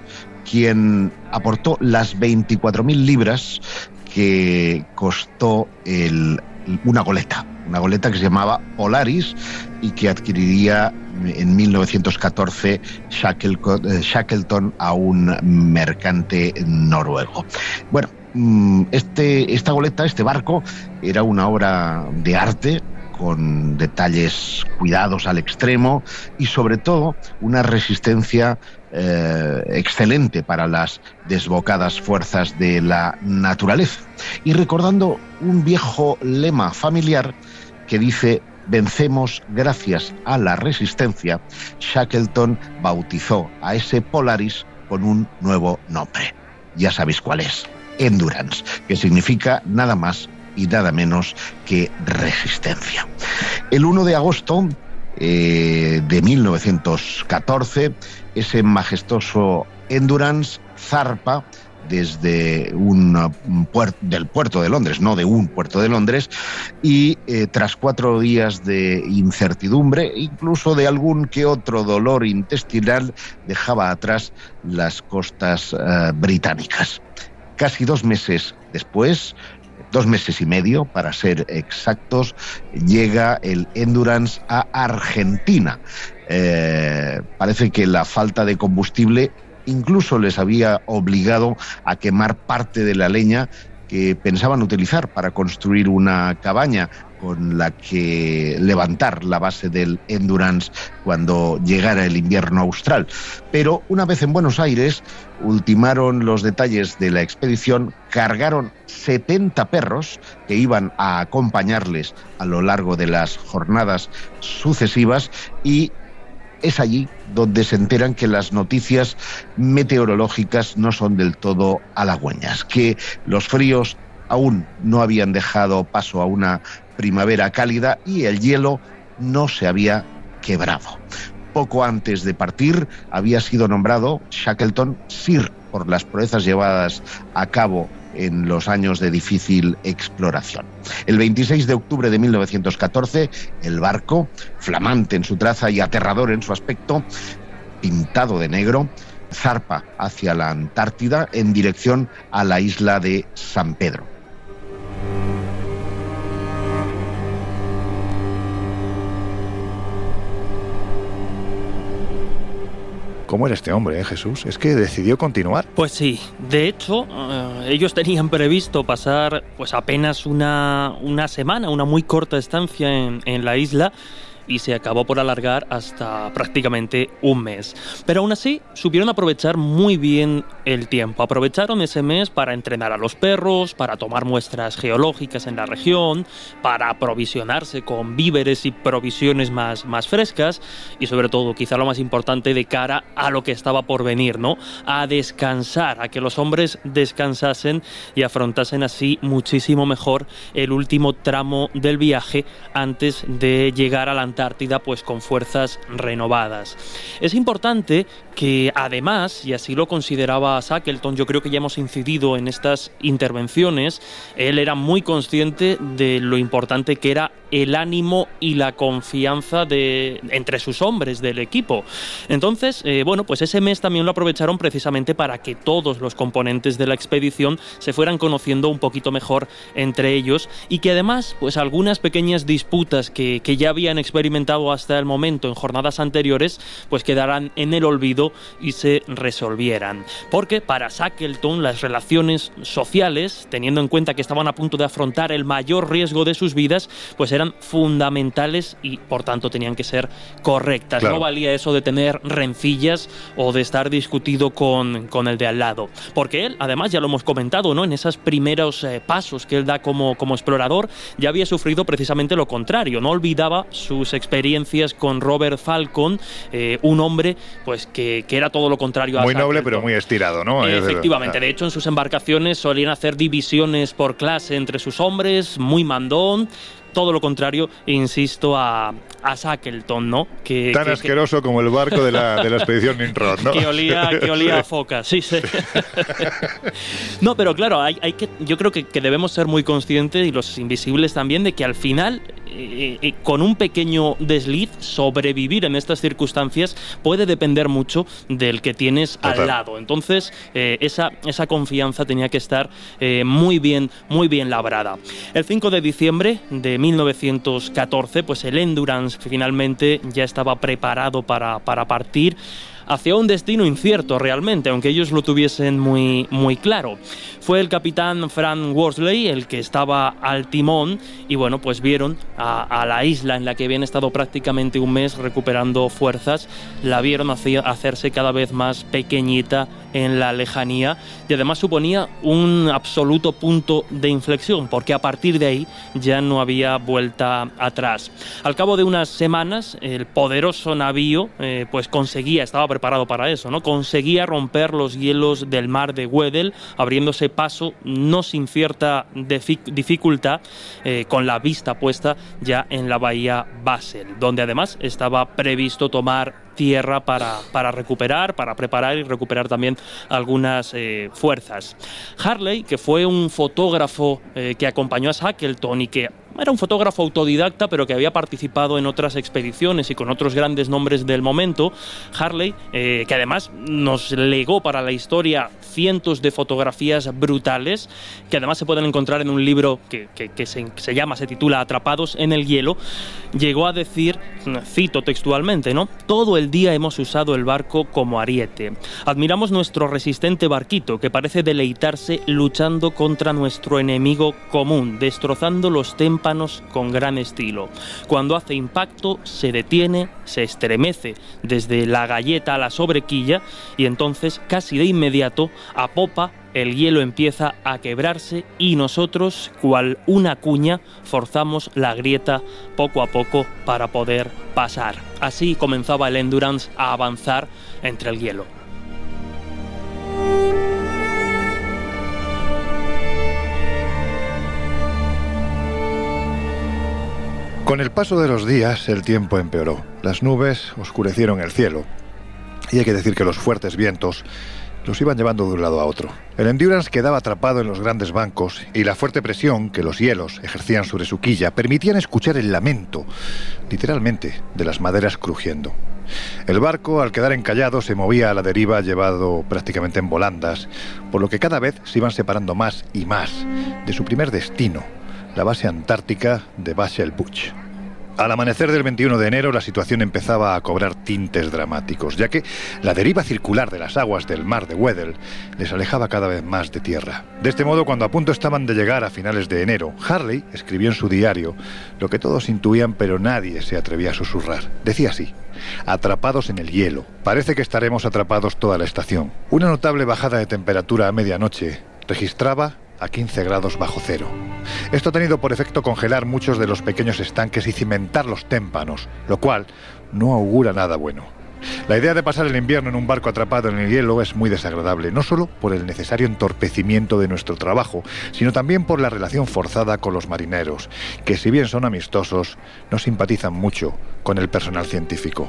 quien aportó las 24.000 libras que costó una goleta, una goleta que se llamaba Polaris y que adquiriría en 1914 eh, Shackleton a un mercante noruego. Bueno, mm, este, esta goleta, este barco, era una obra de arte con detalles cuidados al extremo y sobre todo una resistencia eh, excelente para las desbocadas fuerzas de la naturaleza. Y recordando un viejo lema familiar que dice vencemos gracias a la resistencia, Shackleton bautizó a ese Polaris con un nuevo nombre. Ya sabéis cuál es, Endurance, que significa nada más y nada menos que resistencia. El 1 de agosto eh, de 1914, ese majestuoso Endurance zarpa desde un puerto, del puerto de Londres, no de un puerto de Londres, y eh, tras cuatro días de incertidumbre, incluso de algún que otro dolor intestinal, dejaba atrás las costas eh, británicas. Casi dos meses después, dos meses y medio, para ser exactos, llega el Endurance a Argentina. Eh, parece que la falta de combustible incluso les había obligado a quemar parte de la leña que pensaban utilizar para construir una cabaña con la que levantar la base del Endurance cuando llegara el invierno austral. Pero una vez en Buenos Aires, ultimaron los detalles de la expedición, cargaron 70 perros que iban a acompañarles a lo largo de las jornadas sucesivas y es allí donde se enteran que las noticias meteorológicas no son del todo halagüeñas, que los fríos aún no habían dejado paso a una primavera cálida y el hielo no se había quebrado. Poco antes de partir había sido nombrado Shackleton Sir por las proezas llevadas a cabo en los años de difícil exploración. El 26 de octubre de 1914, el barco, flamante en su traza y aterrador en su aspecto, pintado de negro, zarpa hacia la Antártida en dirección a la isla de San Pedro. ¿Cómo era este hombre, eh, Jesús? ¿Es que decidió continuar? Pues sí. De hecho, eh, ellos tenían previsto pasar pues apenas una, una semana, una muy corta estancia en, en la isla y se acabó por alargar hasta prácticamente un mes. Pero aún así, supieron aprovechar muy bien el tiempo. Aprovecharon ese mes para entrenar a los perros, para tomar muestras geológicas en la región, para aprovisionarse con víveres y provisiones más, más frescas y sobre todo, quizá lo más importante, de cara a lo que estaba por venir, ¿no? A descansar, a que los hombres descansasen y afrontasen así muchísimo mejor el último tramo del viaje antes de llegar a la Antártida pues con fuerzas renovadas. Es importante que además, y así lo consideraba Shackleton, yo creo que ya hemos incidido en estas intervenciones, él era muy consciente de lo importante que era el ánimo y la confianza de, entre sus hombres del equipo. Entonces, eh, bueno, pues ese mes también lo aprovecharon precisamente para que todos los componentes de la expedición se fueran conociendo un poquito mejor entre ellos y que además, pues algunas pequeñas disputas que, que ya habían experimentado hasta el momento en jornadas anteriores, pues quedaran en el olvido y se resolvieran. Porque para Shackleton las relaciones sociales, teniendo en cuenta que estaban a punto de afrontar el mayor riesgo de sus vidas, pues eran fundamentales y por tanto tenían que ser correctas. No valía eso de tener rencillas o de estar discutido con, con, el de al lado. Porque él, además, ya lo hemos comentado, ¿no? En esos primeros eh, pasos que él da como, como explorador, ya había sufrido precisamente lo contrario. No olvidaba sus experiencias con Robert Falcon, eh, un hombre pues que, que, era todo lo contrario a Muy noble, pero muy estirado, ¿no? Efectivamente. De hecho, en sus embarcaciones solían hacer divisiones por clase entre sus hombres, muy mandón, todo lo contrario, insisto, a, a Shackleton, ¿no? Que, Tan asqueroso como el barco de la, de la expedición Nimrod, ¿no? que, olía, que olía a foca, sí, sí. no, pero claro, hay, hay que, yo creo que, que, debemos ser muy conscientes, y los invisibles también, de que al final, eh, eh, con un pequeño desliz, sobrevivir en estas circunstancias puede depender mucho del que tienes al lado. Entonces, eh, esa, esa confianza tenía que estar eh, muy bien, muy bien labrada. El 5 de diciembre de 1914, pues el Endurance finalmente ya estaba preparado para, para partir hacia un destino incierto realmente, aunque ellos lo tuviesen muy, muy claro. Fue el capitán Frank Worsley el que estaba al timón y bueno, pues vieron a, a, la isla en la que habían estado prácticamente un mes recuperando fuerzas, la vieron hacerse cada vez más pequeñita en la lejanía y además suponía un absoluto punto de inflexión porque a partir de ahí ya no había vuelta atrás. Al cabo de unas semanas el poderoso navío eh, pues conseguía, estaba preparado para eso, ¿no? conseguía romper los hielos del mar de Weddell abriéndose paso no sin cierta dificultad eh, con la vista puesta ya en la bahía Basel donde además estaba previsto tomar tierra para, para recuperar, para preparar y recuperar también algunas eh, fuerzas. Harley, que fue un fotógrafo eh, que acompañó a Shackleton y que era un fotógrafo autodidacta, pero que había participado en otras expediciones y con otros grandes nombres del momento. Harley, eh, que además nos legó para la historia cientos de fotografías brutales, que además se pueden encontrar en un libro que, que, se, se, llama, se titula Atrapados en el hielo, llegó a decir, cito textualmente, ¿no? Todo el día hemos usado el barco como ariete. Admiramos nuestro resistente barquito, que parece deleitarse luchando contra nuestro enemigo común, destrozando los templos con gran estilo. Cuando hace impacto, se detiene, se estremece desde la galleta a la sobrequilla y entonces, casi de inmediato, a popa, el hielo empieza a quebrarse y nosotros, cual una cuña, forzamos la grieta poco a poco para poder pasar. Así comenzaba el Endurance a avanzar entre el hielo. Con el paso de los días el tiempo empeoró. Las nubes oscurecieron el cielo. Y hay que decir que los fuertes vientos los iban llevando de un lado a otro. El Endurance quedaba atrapado en los grandes bancos y la fuerte presión que los hielos ejercían sobre su quilla permitían escuchar el lamento, literalmente, de las maderas crujiendo. El barco, al quedar encallado, se movía a la deriva llevado prácticamente en volandas, por lo que cada vez se iban separando más y más de su primer destino, la base antártica de Basel Butch. Al amanecer del 21 de enero la situación empezaba a cobrar tintes dramáticos, ya que la deriva circular de las aguas del mar de Weddell les alejaba cada vez más de tierra. De este modo, cuando a punto estaban de llegar a finales de enero, Harley escribió en su diario lo que todos intuían pero nadie se atrevía a susurrar. Decía así, atrapados en el hielo. Parece que estaremos atrapados toda la estación. Una notable bajada de temperatura a medianoche registraba a 15 grados bajo cero. Esto ha tenido por efecto congelar muchos de los pequeños estanques y cimentar los témpanos, lo cual no augura nada bueno. La idea de pasar el invierno en un barco atrapado en el hielo es muy desagradable, no solo por el necesario entorpecimiento de nuestro trabajo, sino también por la relación forzada con los marineros, que si bien son amistosos, no simpatizan mucho con el personal científico.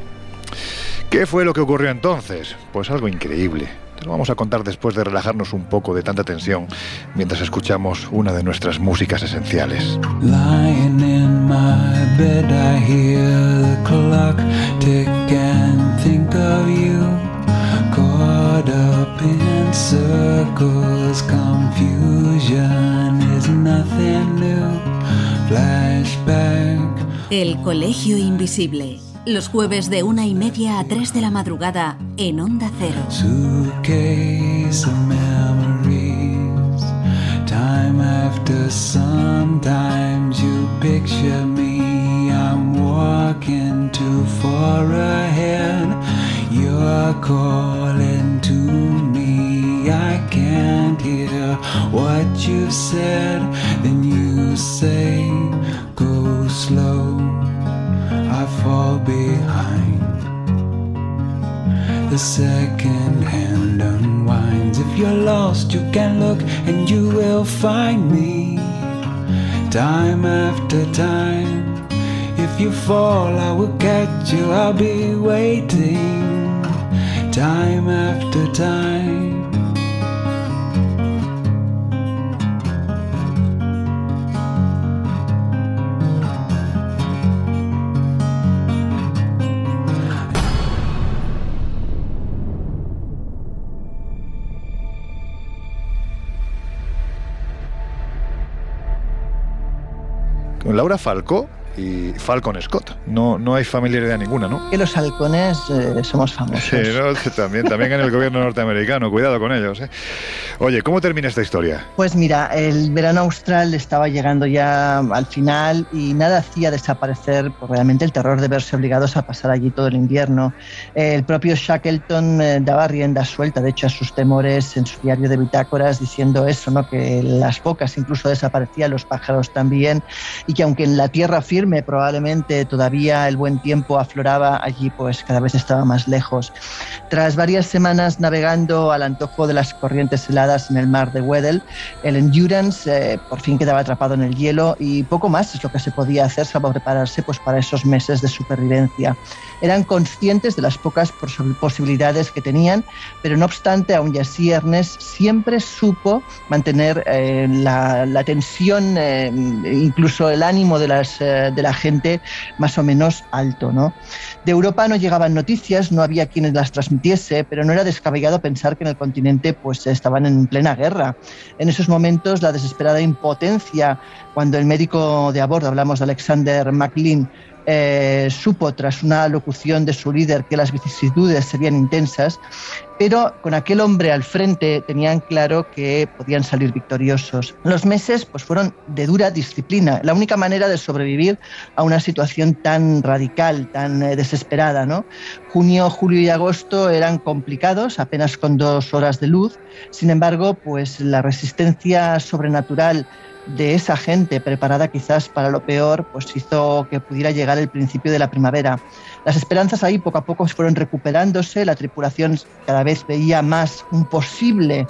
¿Qué fue lo que ocurrió entonces? Pues algo increíble. Te lo vamos a contar después de relajarnos un poco de tanta tensión mientras escuchamos una de nuestras músicas esenciales. Lying in my bed I hear the clock tick and think of you. Caught up in circles confusion is nothing new. Flashback. El Colegio Invisible Los jueves de una y media a tres de la madrugada en Onda Cero. Suitcase of memories. Time after sometimes you picture me. I'm walking too far ahead. You're calling to me. I can't hear what you've said. Then you say, go slow. I fall behind. The second hand unwinds. If you're lost, you can look and you will find me. Time after time. If you fall, I will catch you. I'll be waiting. Time after time. Laura Falco y Falcon Scott. No, no hay familiaridad ninguna, ¿no? Que los halcones eh, somos famosos. Sí, también, también en el gobierno norteamericano. Cuidado con ellos. ¿eh? Oye, ¿cómo termina esta historia? Pues mira, el verano austral estaba llegando ya al final y nada hacía desaparecer pues, realmente el terror de verse obligados a pasar allí todo el invierno. El propio Shackleton eh, daba rienda suelta, de hecho, a sus temores en su diario de bitácoras diciendo eso, ¿no? que las focas incluso desaparecían, los pájaros también, y que aunque en la tierra firme probablemente todavía el buen tiempo afloraba, allí pues cada vez estaba más lejos. Tras varias semanas navegando al antojo de las corrientes heladas en el mar de Weddell, el Endurance eh, por fin quedaba atrapado en el hielo y poco más es lo que se podía hacer salvo prepararse pues para esos meses de supervivencia. Eran conscientes de las pocas posibilidades que tenían, pero no obstante, aún así Ernest siempre supo mantener eh, la, tensión, eh, incluso el ánimo de las de la gente más o menos alto. ¿no? De Europa no llegaban noticias, no había quienes las transmitiese, pero no era descabellado pensar que en el continente pues, estaban en plena guerra. En esos momentos la desesperada impotencia, cuando el médico de a bordo, hablamos de Alexander McLean, eh, supo tras una locución de su líder que las vicisitudes serían intensas, pero con aquel hombre al frente tenían claro que podían salir victoriosos. Los meses pues, fueron de dura disciplina, la única manera de sobrevivir a una situación tan radical, tan eh, desesperada. ¿no? Junio, julio y agosto eran complicados, apenas con dos horas de luz. Sin embargo, pues la resistencia sobrenatural de esa gente preparada quizás para lo peor, pues hizo que pudiera llegar el principio de la primavera. Las esperanzas ahí poco a poco fueron recuperándose, la tripulación cada vez veía más un posible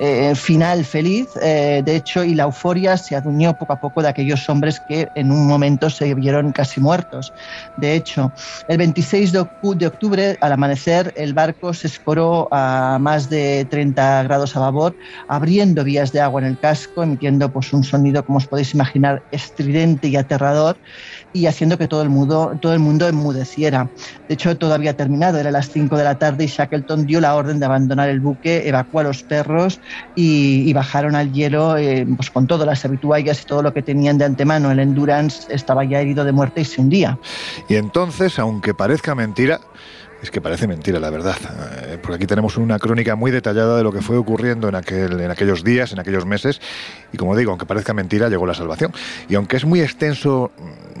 eh, final feliz, eh, de hecho, y la euforia se adueñó poco a poco de aquellos hombres que en un momento se vieron casi muertos. De hecho, el 26 de, octubre, al amanecer, el barco se escoró a más de 30 grados a babor, abriendo vías de agua en el casco, emitiendo pues, un sonido, como os podéis imaginar, estridente y aterrador y haciendo que todo el mundo, todo el mundo enmudeciera. De hecho, todo había terminado, era las 5 de la tarde y Shackleton dio la orden de abandonar el buque, evacuó a los perros y, bajaron al hielo eh, pues con todas las habituallas y todo lo que tenían de antemano. El Endurance estaba ya herido de muerte y se hundía. Y entonces, aunque parezca mentira, que parece mentira, la verdad. Eh, porque aquí tenemos una crónica muy detallada de lo que fue ocurriendo en, aquel, en aquellos días, en aquellos meses. Y como digo, aunque parezca mentira, llegó la salvación. Y aunque es muy extenso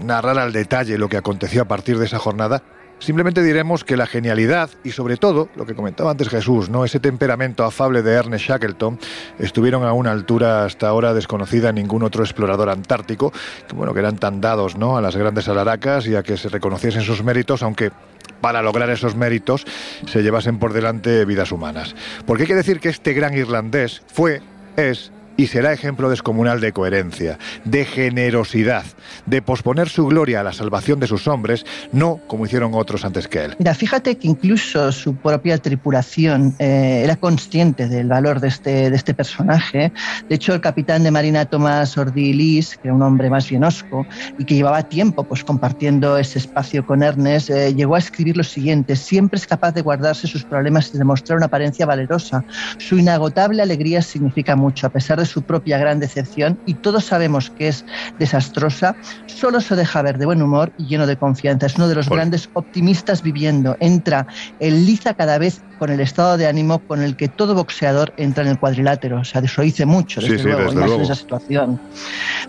narrar al detalle lo que aconteció a partir de esa jornada, Simplemente diremos que la genialidad y sobre todo, lo que comentaba antes Jesús, ¿no? ese temperamento afable de Ernest Shackleton estuvieron a una altura hasta ahora desconocida en ningún otro explorador antártico, que bueno, que eran tan dados ¿no? a las grandes alaracas y a que se reconociesen sus méritos, aunque para lograr esos méritos se llevasen por delante vidas humanas. Porque hay que decir que este gran irlandés fue, es y será ejemplo descomunal de coherencia, de generosidad, de posponer su gloria a la salvación de sus hombres, no como hicieron otros antes que él. Mira, fíjate que incluso su propia tripulación eh, era consciente del valor de este, de este personaje. De hecho, el capitán de marina Tomás Ordilis, que era un hombre más bien osco y que llevaba tiempo pues, compartiendo ese espacio con Ernest, eh, llegó a escribir lo siguiente, siempre es capaz de guardarse sus problemas y demostrar una apariencia valerosa. Su inagotable alegría significa mucho, a pesar de su propia gran decepción y todos sabemos que es desastrosa, solo se deja ver de buen humor y lleno de confianza. Es uno de los grandes optimistas viviendo. Entra en liza cada vez con el estado de ánimo con el que todo boxeador entra en el cuadrilátero. O sea, eso dice mucho, desde luego, más en esa situación.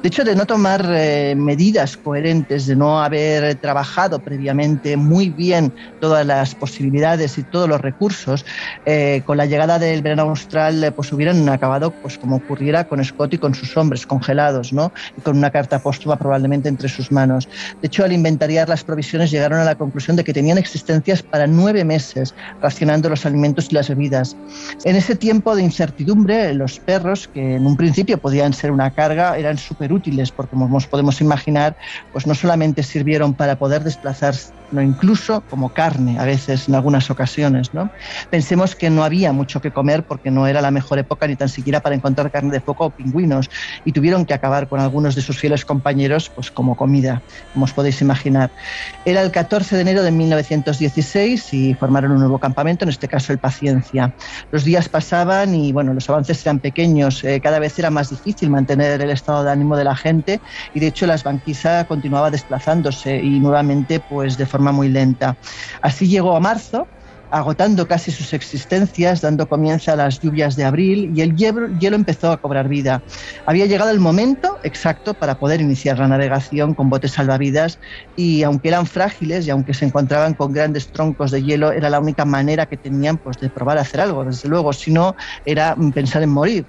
De hecho, de no tomar eh, medidas coherentes, de no haber trabajado previamente muy bien todas las posibilidades y todos los recursos, eh, con la llegada del verano austral, pues hubieran acabado, pues como ocurriera con Scott y con sus hombres congelados, ¿no? Y con una carta póstuma probablemente entre sus manos. De hecho, al inventariar las provisiones llegaron a la conclusión de que tenían existencias para nueve meses, racionando los alimentos y las bebidas. En ese tiempo de incertidumbre, los perros, que en un principio podían ser una carga, eran súper útiles, porque como nos podemos imaginar, pues no solamente sirvieron para poder desplazarse no incluso como carne a veces en algunas ocasiones. ¿no? Pensemos que no había mucho que comer porque no era la mejor época ni tan siquiera para encontrar carne de foco o pingüinos y tuvieron que acabar con algunos de sus fieles compañeros pues como comida, como os podéis imaginar. Era el 14 de enero de 1916 y formaron un nuevo campamento, en este caso el Paciencia. Los días pasaban y bueno, los avances eran pequeños, eh, cada vez era más difícil mantener el estado de ánimo de la gente y de hecho la banquisa continuaba desplazándose y nuevamente pues de forma muy lenta. Así llegó a marzo, agotando casi sus existencias, dando comienzo a las lluvias de abril y el hielo, empezó a cobrar vida. Había llegado el momento exacto para poder iniciar la navegación con botes salvavidas y aunque eran frágiles y aunque se encontraban con grandes troncos de hielo, era la única manera que tenían pues, de probar a hacer algo, desde luego, si no era pensar en morir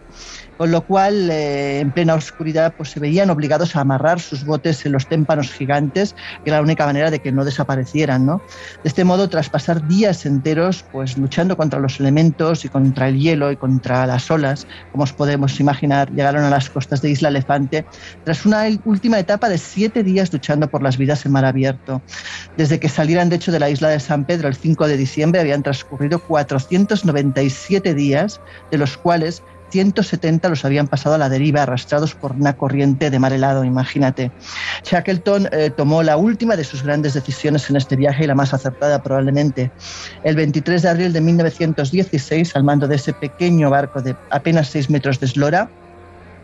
con lo cual eh, en plena oscuridad pues se veían obligados a amarrar sus botes en los témpanos gigantes, que era la única manera de que no desaparecieran. ¿no? De este modo, tras pasar días enteros pues luchando contra los elementos y contra el hielo y contra las olas, como os podemos imaginar, llegaron a las costas de Isla Elefante tras una última etapa de siete días luchando por las vidas en mar abierto. Desde que salieran de hecho de la isla de San Pedro el 5 de diciembre habían transcurrido 497 días, de los cuales 170 los habían pasado a la deriva, arrastrados por una corriente de mar helado, imagínate. Shackleton eh, tomó la última de sus grandes decisiones en este viaje y la más acertada probablemente. El 23 de abril de 1916, al mando de ese pequeño barco de apenas 6 metros de eslora,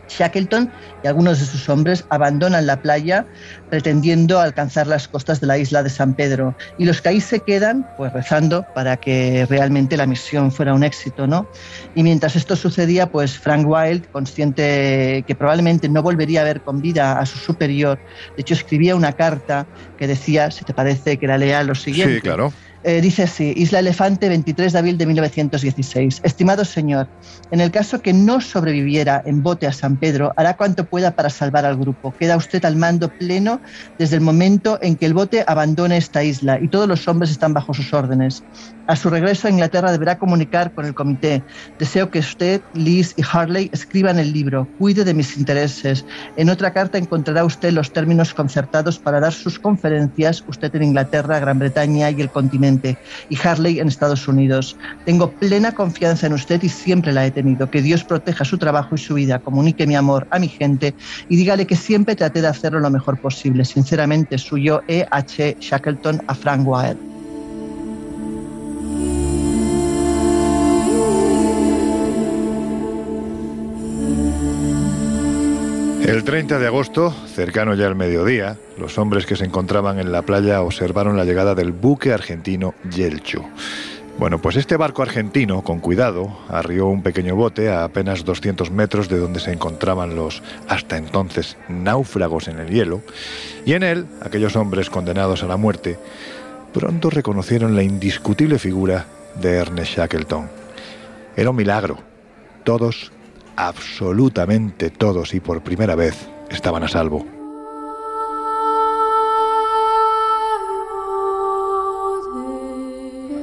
Shackleton y algunos de sus hombres abandonan la playa pretendiendo alcanzar las costas de la isla de San Pedro y los que ahí se quedan pues rezando para que realmente la misión fuera un éxito, ¿no? Y mientras esto sucedía, pues Frank Wilde, consciente que probablemente no volvería a ver con vida a su superior, de hecho escribía una carta que decía, si te parece que la lea lo siguiente. Sí, claro. Eh, dice así, Isla Elefante, 23 de abril de 1916. Estimado señor, en el caso que no sobreviviera en bote a San Pedro, hará cuanto pueda para salvar al grupo. Queda usted al mando pleno desde el momento en que el bote abandone esta isla y todos los hombres están bajo sus órdenes. A su regreso a Inglaterra deberá comunicar con el comité. Deseo que usted, Liz y Harley escriban el libro. Cuide de mis intereses. En otra carta encontrará usted los términos concertados para dar sus conferencias, usted en Inglaterra, Gran Bretaña y el continente, y Harley en Estados Unidos. Tengo plena confianza en usted y siempre la he tenido. Que Dios proteja su trabajo y su vida. Comunique mi amor a mi gente y dígale que siempre trate de hacerlo lo mejor posible. Sinceramente, suyo E. H. Shackleton a Frank Wilde. El 30 de agosto, cercano ya al mediodía, los hombres que se encontraban en la playa observaron la llegada del buque argentino Yelcho. Bueno, pues este barco argentino, con cuidado, arrió un pequeño bote a apenas 200 metros de donde se encontraban los hasta entonces náufragos en el hielo, y en él, aquellos hombres condenados a la muerte, pronto reconocieron la indiscutible figura de Ernest Shackleton. Era un milagro. Todos absolutamente todos y por primera vez estaban a salvo.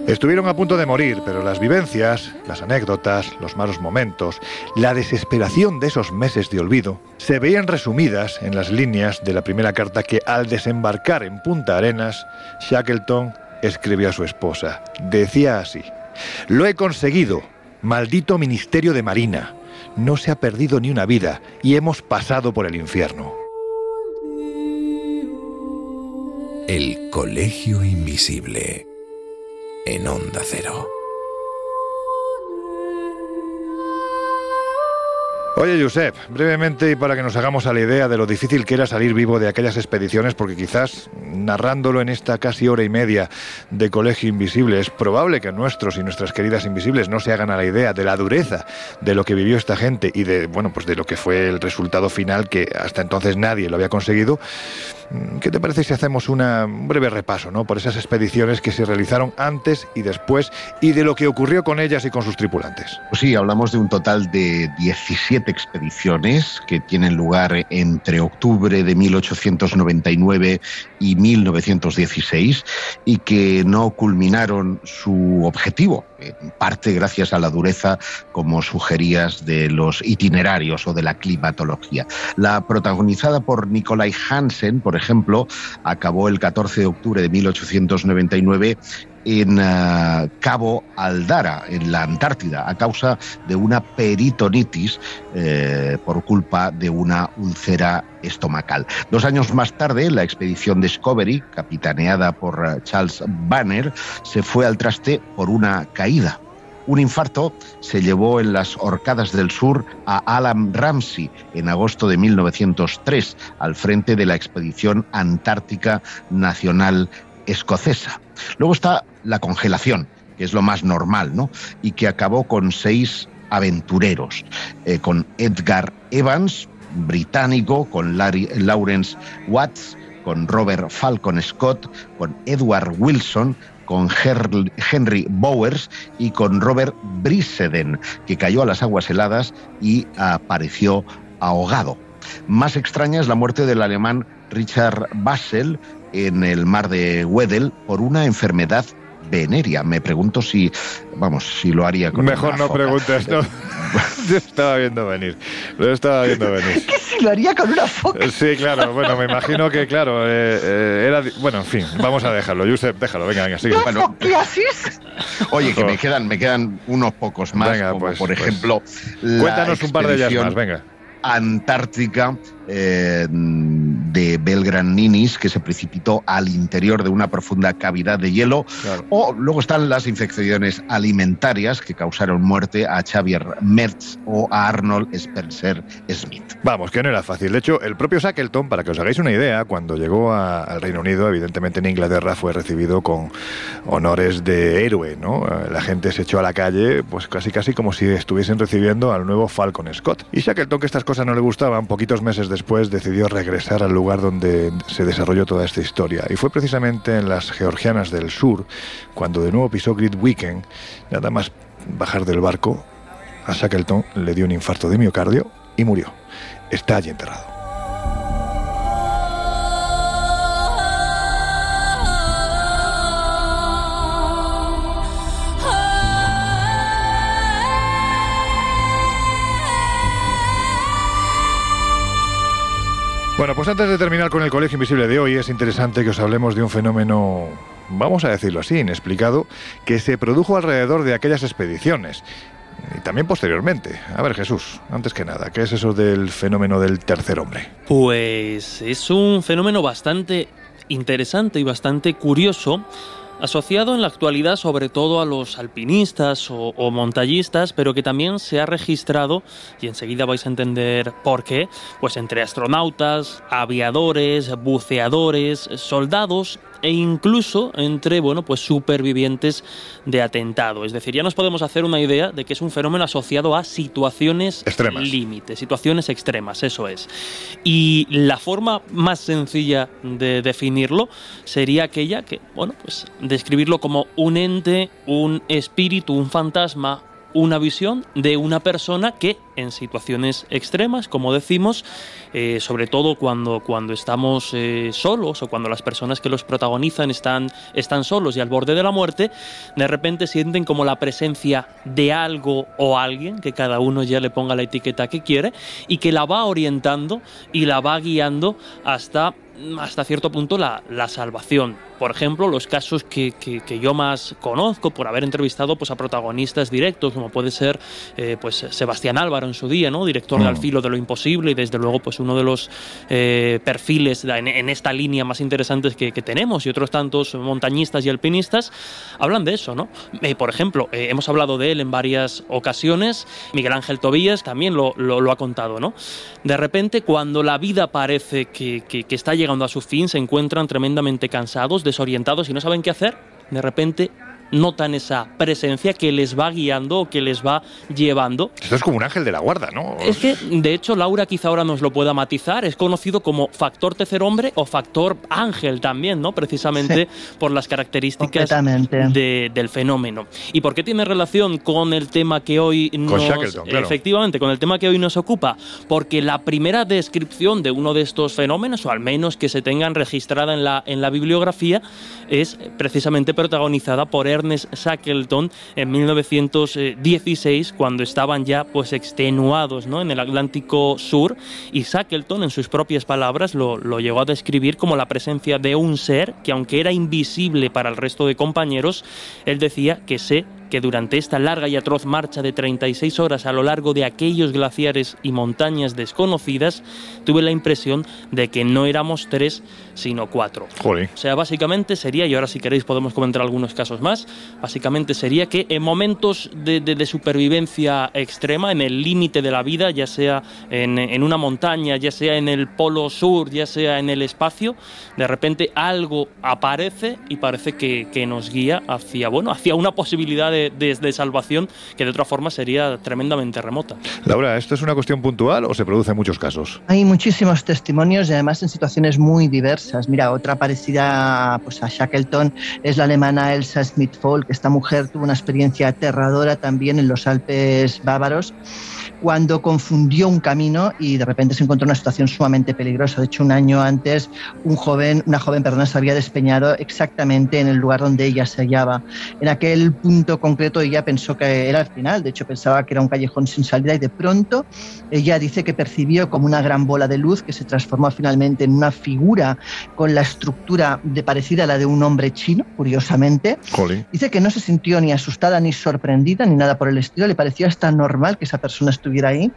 Estuvieron a punto de morir, pero las vivencias, las anécdotas, los malos momentos, la desesperación de esos meses de olvido, se veían resumidas en las líneas de la primera carta que al desembarcar en Punta Arenas, Shackleton escribió a su esposa. Decía así, Lo he conseguido, maldito Ministerio de Marina. No se ha perdido ni una vida y hemos pasado por el infierno. El Colegio Invisible en Onda Cero. Oye, Josep, brevemente y para que nos hagamos a la idea de lo difícil que era salir vivo de aquellas expediciones, porque quizás narrándolo en esta casi hora y media de Colegio Invisible, es probable que nuestros y nuestras queridas invisibles no se hagan a la idea de la dureza de lo que vivió esta gente y de, bueno, pues de lo que fue el resultado final que hasta entonces nadie lo había conseguido. ¿Qué te parece si hacemos un breve repaso ¿no? por esas expediciones que se realizaron antes y después y de lo que ocurrió con ellas y con sus tripulantes? Pues sí, hablamos de un total de 17 expediciones que tienen lugar entre octubre de 1899 y 1916 y que no culminaron su objetivo, en parte gracias a la dureza, como sugerías, de los itinerarios o de la climatología. La protagonizada por Nikolai Hansen, por ejemplo, acabó el 14 de octubre de 1899 en uh, Cabo Aldara, en la Antártida, a causa de una peritonitis eh, por culpa de una úlcera estomacal. Dos años más tarde, la expedición Discovery, capitaneada por uh, Charles Banner, se fue al traste por una caída. Un infarto se llevó en las Orcadas del Sur a Alan Ramsey en agosto de 1903, al frente de la expedición Antártica Nacional Escocesa. Luego está la congelación, que es lo más normal, ¿no? Y que acabó con seis aventureros, eh, con Edgar Evans, británico, con Larry, Lawrence Watts, con Robert Falcon Scott, con Edward Wilson, con Henry Bowers y con Robert Briseden, que cayó a las aguas heladas y apareció ahogado. Más extraña es la muerte del alemán Richard Basel en el mar de Weddell por una enfermedad veneria. Me pregunto si, vamos, si lo haría con Mejor no preguntes, no. Yo estaba viendo venir. Lo estaba viendo venir. ¿Qué si lo haría con una foca? Sí, claro. Bueno, me imagino que, claro, eh, eh, era... Bueno, en fin, vamos a dejarlo. Josep, déjalo. Venga, venga, sigue. Bueno. Oye, que me quedan, me quedan unos pocos más, Venga, como pues, por pues, ejemplo... Cuéntanos un par de ellas más, venga. Antártica eh, de Belgran Ninis, que se precipitó al interior de una profunda cavidad de hielo. Claro. O luego están las infecciones alimentarias que causaron muerte a Xavier Mertz o a Arnold Spencer Smith. Vamos, que no era fácil. De hecho, el propio Shackleton, para que os hagáis una idea, cuando llegó a- al Reino Unido, evidentemente en Inglaterra fue recibido con honores de héroe, ¿no? Eh, La gente se echó a la calle, pues casi casi como si estuviesen recibiendo al nuevo Falcon Scott. Y Shackleton, que estas cosas no le gustaban, poquitos meses después decidió regresar al lugar donde se desarrolló toda esta historia. Y fue precisamente en las Georgianas del Sur, cuando de nuevo pisó Great Weekend, nada más bajar del barco, a Shackleton le dio un infarto de miocardio y murió. Está allí enterrado. Bueno, pues antes de terminar con el Colegio Invisible de hoy, es interesante que os hablemos de un fenómeno, vamos a decirlo así, inexplicado, que se produjo alrededor de aquellas expediciones. Y también posteriormente. A ver, Jesús, antes que nada, ¿qué es eso del fenómeno del tercer hombre? Pues es un fenómeno bastante interesante y bastante curioso, asociado en la actualidad sobre todo a los alpinistas o, o montañistas, pero que también se ha registrado, y enseguida vais a entender por qué, pues entre astronautas, aviadores, buceadores, soldados e incluso entre, bueno, pues supervivientes de atentado. Es decir, ya nos podemos hacer una idea de que es un fenómeno asociado a situaciones Extremas. límites, situaciones extremas, eso es. Y la forma más sencilla de definirlo sería aquella que, bueno, pues describirlo como un ente, un espíritu, un fantasma, una visión de una persona que en situaciones extremas, como decimos, eh, sobre todo cuando, cuando estamos eh, solos o cuando las personas que los protagonizan están, están solos y al borde de la muerte, de repente sienten como la presencia de algo o alguien, que cada uno ya le ponga la etiqueta que quiere, y que la va orientando y la va guiando hasta hasta cierto punto la, la salvación por ejemplo, los casos que, yo más conozco por haber entrevistado pues, a protagonistas directos, como puede ser eh, pues, Sebastián Álvaro en su día, ¿no? director de mm. Al filo de lo imposible y desde luego pues, uno de los eh, perfiles en, esta línea más interesantes que, tenemos y otros tantos montañistas y alpinistas, hablan de eso. ¿no? Eh, por ejemplo, hemos hablado de él en varias ocasiones, Miguel Ángel Tobías también lo, lo, ha contado. ¿no? De repente, cuando la vida parece que, que está llegando a su fin, se encuentran tremendamente cansados, desorientados y no saben qué hacer, de repente notan esa presencia que les va guiando o que les va llevando. Esto es como un ángel de la guarda, ¿no? Es que, de hecho, Laura quizá ahora nos lo pueda matizar, es conocido como factor tercer hombre o factor ángel también, ¿no? Precisamente por las características del fenómeno. ¿Y por qué tiene relación con el tema que hoy nos... Efectivamente, con el tema que hoy nos ocupa. Porque la primera descripción de uno de estos fenómenos, o al menos que se tengan registrada en la, en la bibliografía, es precisamente protagonizada por Ernest Shackleton en 1916 cuando estaban ya pues extenuados ¿no? en el Atlántico Sur y Shackleton en sus propias palabras lo, lo llegó a describir como la presencia de un ser que aunque era invisible para el resto de compañeros, él decía que se que durante esta larga y atroz marcha de 36 horas a lo largo de aquellos glaciares y montañas desconocidas, tuve la impresión de que no éramos tres, sino cuatro. O sea, básicamente sería, y ahora si queréis podemos comentar algunos casos más, básicamente sería que en momentos de, supervivencia extrema, en el límite de la vida, ya sea en, una montaña, ya sea en el polo sur, ya sea en el espacio, de repente algo aparece y parece que, que nos guía hacia, bueno, hacia una posibilidad de de, salvación que de otra forma sería tremendamente remota. Laura, ¿esto es una cuestión puntual o se produce en muchos casos? Hay muchísimos testimonios y además en situaciones muy diversas. Mira, otra parecida pues, a Shackleton es la alemana Elsa Smith-Folk. Esta mujer tuvo una experiencia aterradora también en los Alpes bávaros cuando confundió un camino y de repente se encontró en una situación sumamente peligrosa. De hecho, un año antes, un joven, una joven perdón, se había despeñado exactamente en el lugar donde ella se hallaba. En aquel punto concreto ella pensó que era el final, de hecho pensaba que era un callejón sin salida y de pronto ella dice que percibió como una gran bola de luz que se transformó finalmente en una figura con la estructura de parecida a la de un hombre chino, curiosamente. Dice que no se sintió ni asustada ni sorprendida ni nada por el estilo, le parecía hasta normal que esa persona estuviera ahí.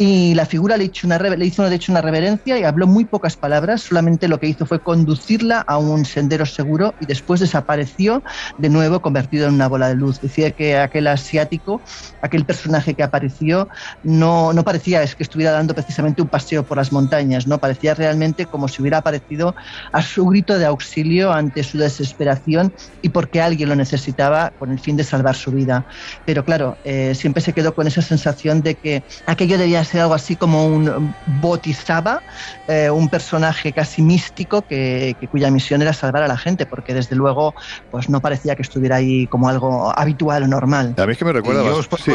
Y la figura le hizo, una, le hizo de hecho una reverencia y habló muy pocas palabras, solamente lo que hizo fue conducirla a un sendero seguro y después desapareció de nuevo convertido en una bola de luz. Decía que aquel asiático, aquel personaje que apareció, no, no parecía es que estuviera dando precisamente un paseo por las montañas, no parecía realmente como si hubiera aparecido a su grito de auxilio ante su desesperación y porque alguien lo necesitaba con el fin de salvar su vida. Pero claro, eh, siempre se quedó con esa sensación de que aquello debía ser algo así como un Bodhisattva, eh, un personaje casi místico que, cuya misión era salvar a la gente, porque desde luego pues no parecía que estuviera ahí como algo habitual o normal. A mí es que me recuerda... Yo os sí,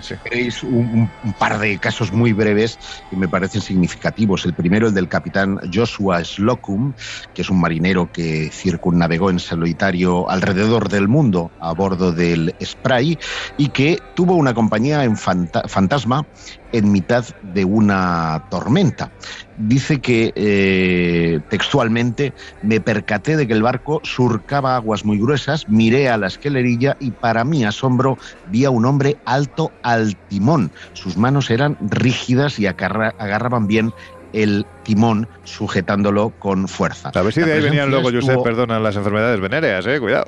sí, un, un, par de casos muy breves que me parecen significativos. El primero, el del capitán Joshua Slocum, que es un marinero que circunnavegó en solitario alrededor del mundo a bordo del Spray y que tuvo una compañía en fantasma en mitad de una tormenta. Dice que eh, textualmente me percaté de que el barco surcaba aguas muy gruesas, miré a la esquelerilla y para mi asombro vi a un hombre alto al timón. Sus manos eran rígidas y agarraban bien el timón sujetándolo con fuerza. A ver si de ahí venían luego, Josep, perdona, las enfermedades venéreas, eh, cuidado.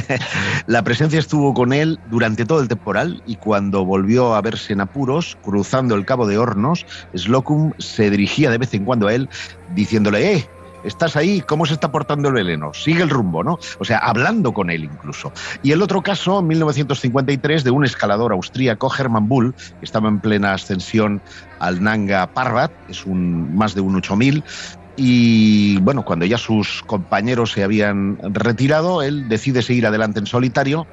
la presencia estuvo con él durante todo el temporal y cuando volvió a verse en apuros, cruzando el Cabo de Hornos, Slocum se dirigía de vez en cuando a él diciéndole, eh, estás ahí, ¿cómo se está portando el veleno? Sigue el rumbo, ¿no? O sea, hablando con él incluso. Y el otro caso, en 1953, de un escalador austríaco, Hermann Bull, que estaba en plena ascensión al Nanga Parbat, es un más de un 8000, y bueno, cuando ya sus compañeros se habían retirado, él decide seguir adelante en solitario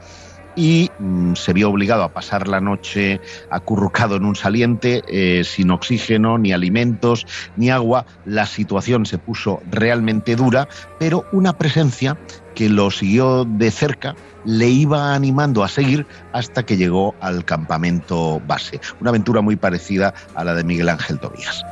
y mm, se vio obligado a pasar la noche acurrucado en un saliente eh, sin oxígeno, ni alimentos, ni agua. La situación se puso realmente dura, pero una presencia que lo siguió de cerca le iba animando a seguir hasta que llegó al campamento base. Una aventura muy parecida a la de Miguel Ángel Tobías.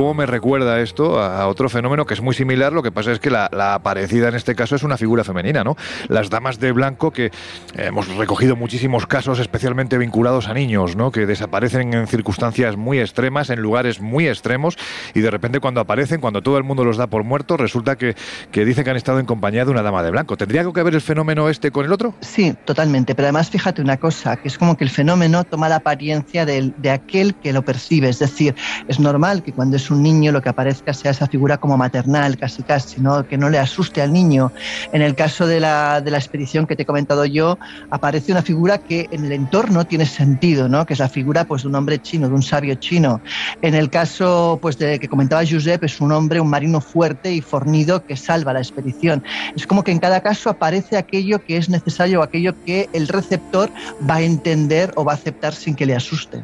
¿Cómo me recuerda esto a otro fenómeno que es muy similar? Lo que pasa es que la, aparecida en este caso es una figura femenina, ¿no? Las damas de blanco que hemos recogido muchísimos casos especialmente vinculados a niños, ¿no? Que desaparecen en circunstancias muy extremas, en lugares muy extremos y de repente cuando aparecen, cuando todo el mundo los da por muertos, resulta que, que dicen que han estado en compañía de una dama de blanco. ¿Tendría algo que ver el fenómeno este con el otro? Sí, totalmente. Pero además fíjate una cosa, que es como que el fenómeno toma la apariencia de, de aquel que lo percibe. Es decir, es normal que cuando es un niño lo que aparezca sea esa figura como maternal, casi casi, ¿no? que no le asuste al niño. En el caso de la, de la expedición que te he comentado yo, aparece una figura que en el entorno tiene sentido, ¿no? que es la figura pues, de un hombre chino, de un sabio chino. En el caso pues, de, que comentaba Josep, es un hombre, un marino fuerte y fornido que salva la expedición. Es como que en cada caso aparece aquello que es necesario, aquello que el receptor va a entender o va a aceptar sin que le asuste.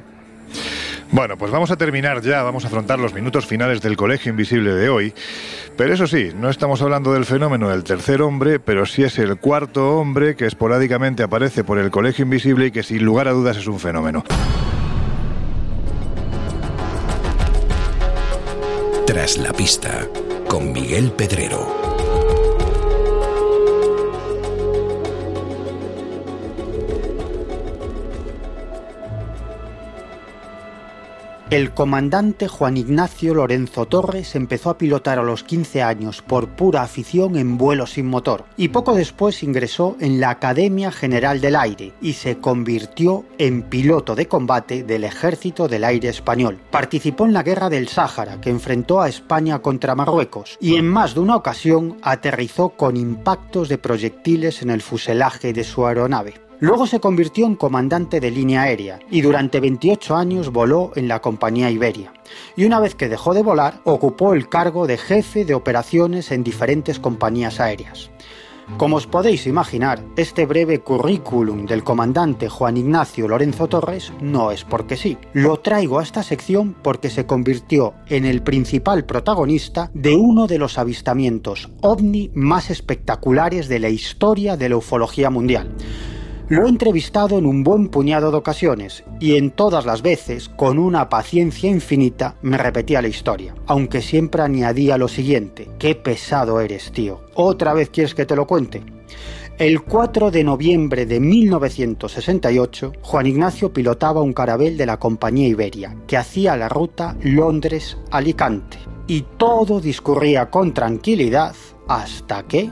Bueno, pues vamos a terminar ya, vamos a afrontar los minutos finales del Colegio Invisible de hoy. Pero eso sí, no estamos hablando del fenómeno del tercer hombre, pero sí es el cuarto hombre que esporádicamente aparece por el Colegio Invisible y que sin lugar a dudas es un fenómeno. Tras la pista, con Miguel Pedrero. El comandante Juan Ignacio Lorenzo Torres empezó a pilotar a los 15 años por pura afición en vuelo sin motor y poco después ingresó en la Academia General del Aire y se convirtió en piloto de combate del Ejército del Aire Español. Participó en la Guerra del Sáhara que enfrentó a España contra Marruecos y en más de una ocasión aterrizó con impactos de proyectiles en el fuselaje de su aeronave. Luego se convirtió en comandante de línea aérea y durante 28 años voló en la compañía Iberia. Y una vez que dejó de volar, ocupó el cargo de jefe de operaciones en diferentes compañías aéreas. Como os podéis imaginar, este breve currículum del comandante Juan Ignacio Lorenzo Torres no es porque sí. Lo traigo a esta sección porque se convirtió en el principal protagonista de uno de los avistamientos ovni más espectaculares de la historia de la ufología mundial. Lo he entrevistado en un buen puñado de ocasiones y en todas las veces, con una paciencia infinita, me repetía la historia, aunque siempre añadía lo siguiente, qué pesado eres, tío. ¿Otra vez quieres que te lo cuente? El 4 de noviembre de 1968, Juan Ignacio pilotaba un carabel de la compañía Iberia, que hacía la ruta Londres-Alicante. Y todo discurría con tranquilidad hasta que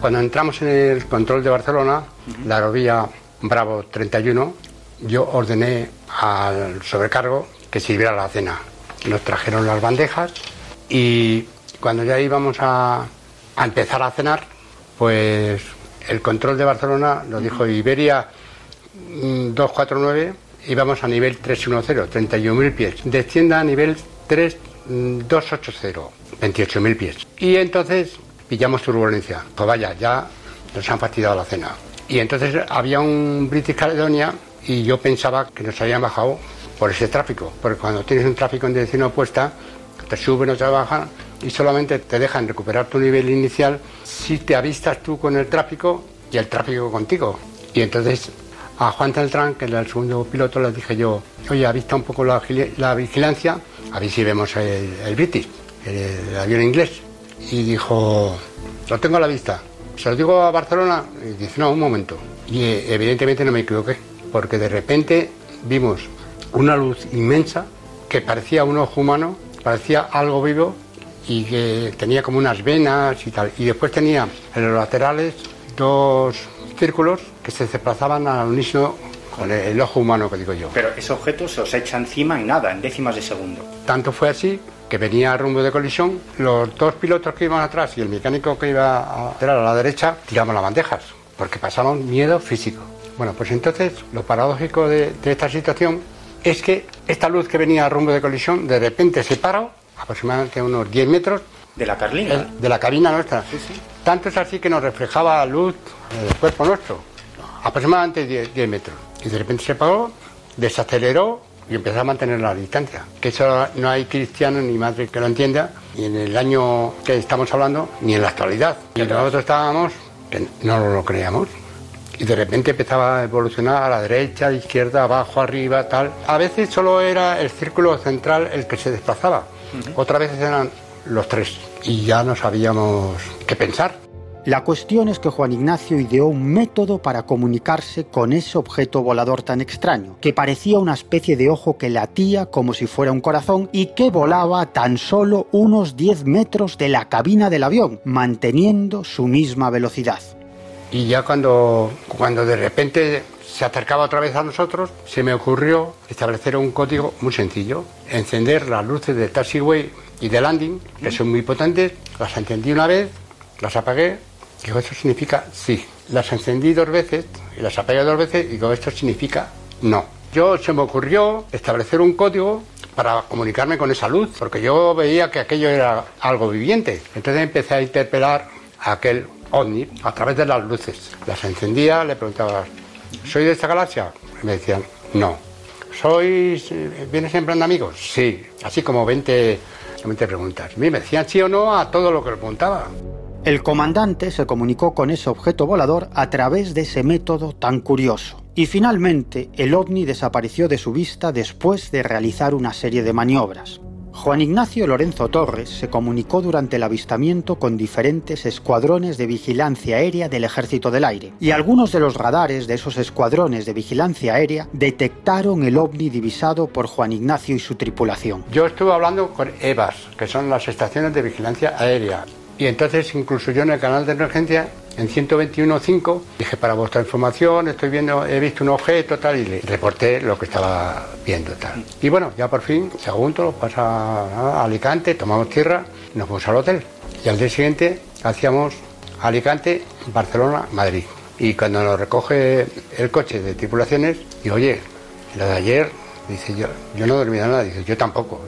cuando entramos en el control de Barcelona, la aerovía Bravo 31, yo ordené al sobrecargo que sirviera la cena. Nos trajeron las bandejas y cuando ya íbamos a, empezar a cenar, pues el control de Barcelona nos dijo Iberia 249, mm, íbamos a nivel 310, 31.000 pies. Descienda a nivel 3280, 28.000 pies. Y entonces pillamos turbulencia. Pues vaya, ya nos han fastidiado la cena. Y entonces había un British Caledonia y yo pensaba que nos habían bajado por ese tráfico, porque cuando tienes un tráfico en dirección opuesta, te suben o te bajan y solamente te dejan recuperar tu nivel inicial si te avistas tú con el tráfico y el tráfico contigo. Y entonces a Juan Teltrán, que era el segundo piloto, le dije yo, oye, avista un poco la, vigilancia, a ver si vemos el, British, el avión inglés y dijo, lo tengo a la vista, se lo digo a Barcelona y dice, no, un momento. Y eh, evidentemente no me equivoqué, porque de repente vimos una luz inmensa que parecía un ojo humano, parecía algo vivo y que tenía como unas venas y tal. Y después tenía en los laterales dos círculos que se desplazaban al unísono con el ojo humano que digo yo. Pero ese objeto se os echa encima en nada, en décimas de segundo. Tanto fue así que venía a rumbo de colisión, los dos pilotos que iban atrás y el mecánico que iba a tirar a la derecha tiramos las bandejas, porque pasaron miedo físico. Bueno, pues entonces lo paradójico de, esta situación es que esta luz que venía a rumbo de colisión de repente se paró aproximadamente unos 10 metros. ¿De la carlina? de la cabina nuestra. Sí, sí. Tanto es así que nos reflejaba luz del cuerpo nuestro, aproximadamente 10, 10 metros. Y de repente se apagó, desaceleró y empezó a mantener la distancia. Que eso no hay cristiano ni madre que lo entienda, ni en el año que estamos hablando, ni en la actualidad. Y nosotros estábamos, que no lo creíamos, y de repente empezaba a evolucionar a la derecha, a la izquierda, abajo, arriba, tal. A veces solo era el círculo central el que se desplazaba, otras veces eran los tres, y ya no sabíamos qué pensar. La cuestión es que Juan Ignacio ideó un método para comunicarse con ese objeto volador tan extraño, que parecía una especie de ojo que latía como si fuera un corazón y que volaba tan solo unos 10 metros de la cabina del avión, manteniendo su misma velocidad. Y ya cuando, cuando de repente se acercaba otra vez a nosotros, se me ocurrió establecer un código muy sencillo, encender las luces de taxiway y de landing, que son muy potentes, las encendí una vez, las apagué Digo, esto significa sí. Las encendí dos veces y las apagué dos veces y digo, esto significa no. Yo se me ocurrió establecer un código para comunicarme con esa luz, porque yo veía que aquello era algo viviente. Entonces empecé a interpelar a aquel ovni a través de las luces. Las encendía, le preguntaba, ¿soy de esta galaxia? Y me decían, no. ¿Sois, vienes en plan de amigos? Sí. Así como 20, 20 preguntas. me decían sí o no a todo lo que le preguntaba. El comandante se comunicó con ese objeto volador a través de ese método tan curioso. Y finalmente el ovni desapareció de su vista después de realizar una serie de maniobras. Juan Ignacio Lorenzo Torres se comunicó durante el avistamiento con diferentes escuadrones de vigilancia aérea del Ejército del Aire, y algunos de los radares de esos escuadrones de vigilancia aérea detectaron el ovni divisado por Juan Ignacio y su tripulación. Yo estuve hablando con EVAS, que son las estaciones de vigilancia aérea, y entonces incluso yo en el canal de emergencia, en 121.5, dije para vuestra información, estoy viendo, he visto un objeto tal, y le reporté lo que estaba viendo tal. Y bueno, ya por fin, segundo, pasa a Alicante, tomamos tierra, nos fuimos al hotel. Y al día siguiente hacíamos Alicante, Barcelona, Madrid. Y cuando nos recoge el coche de tripulaciones, y oye, la de ayer, dice yo, yo no dormía nada, dice yo tampoco.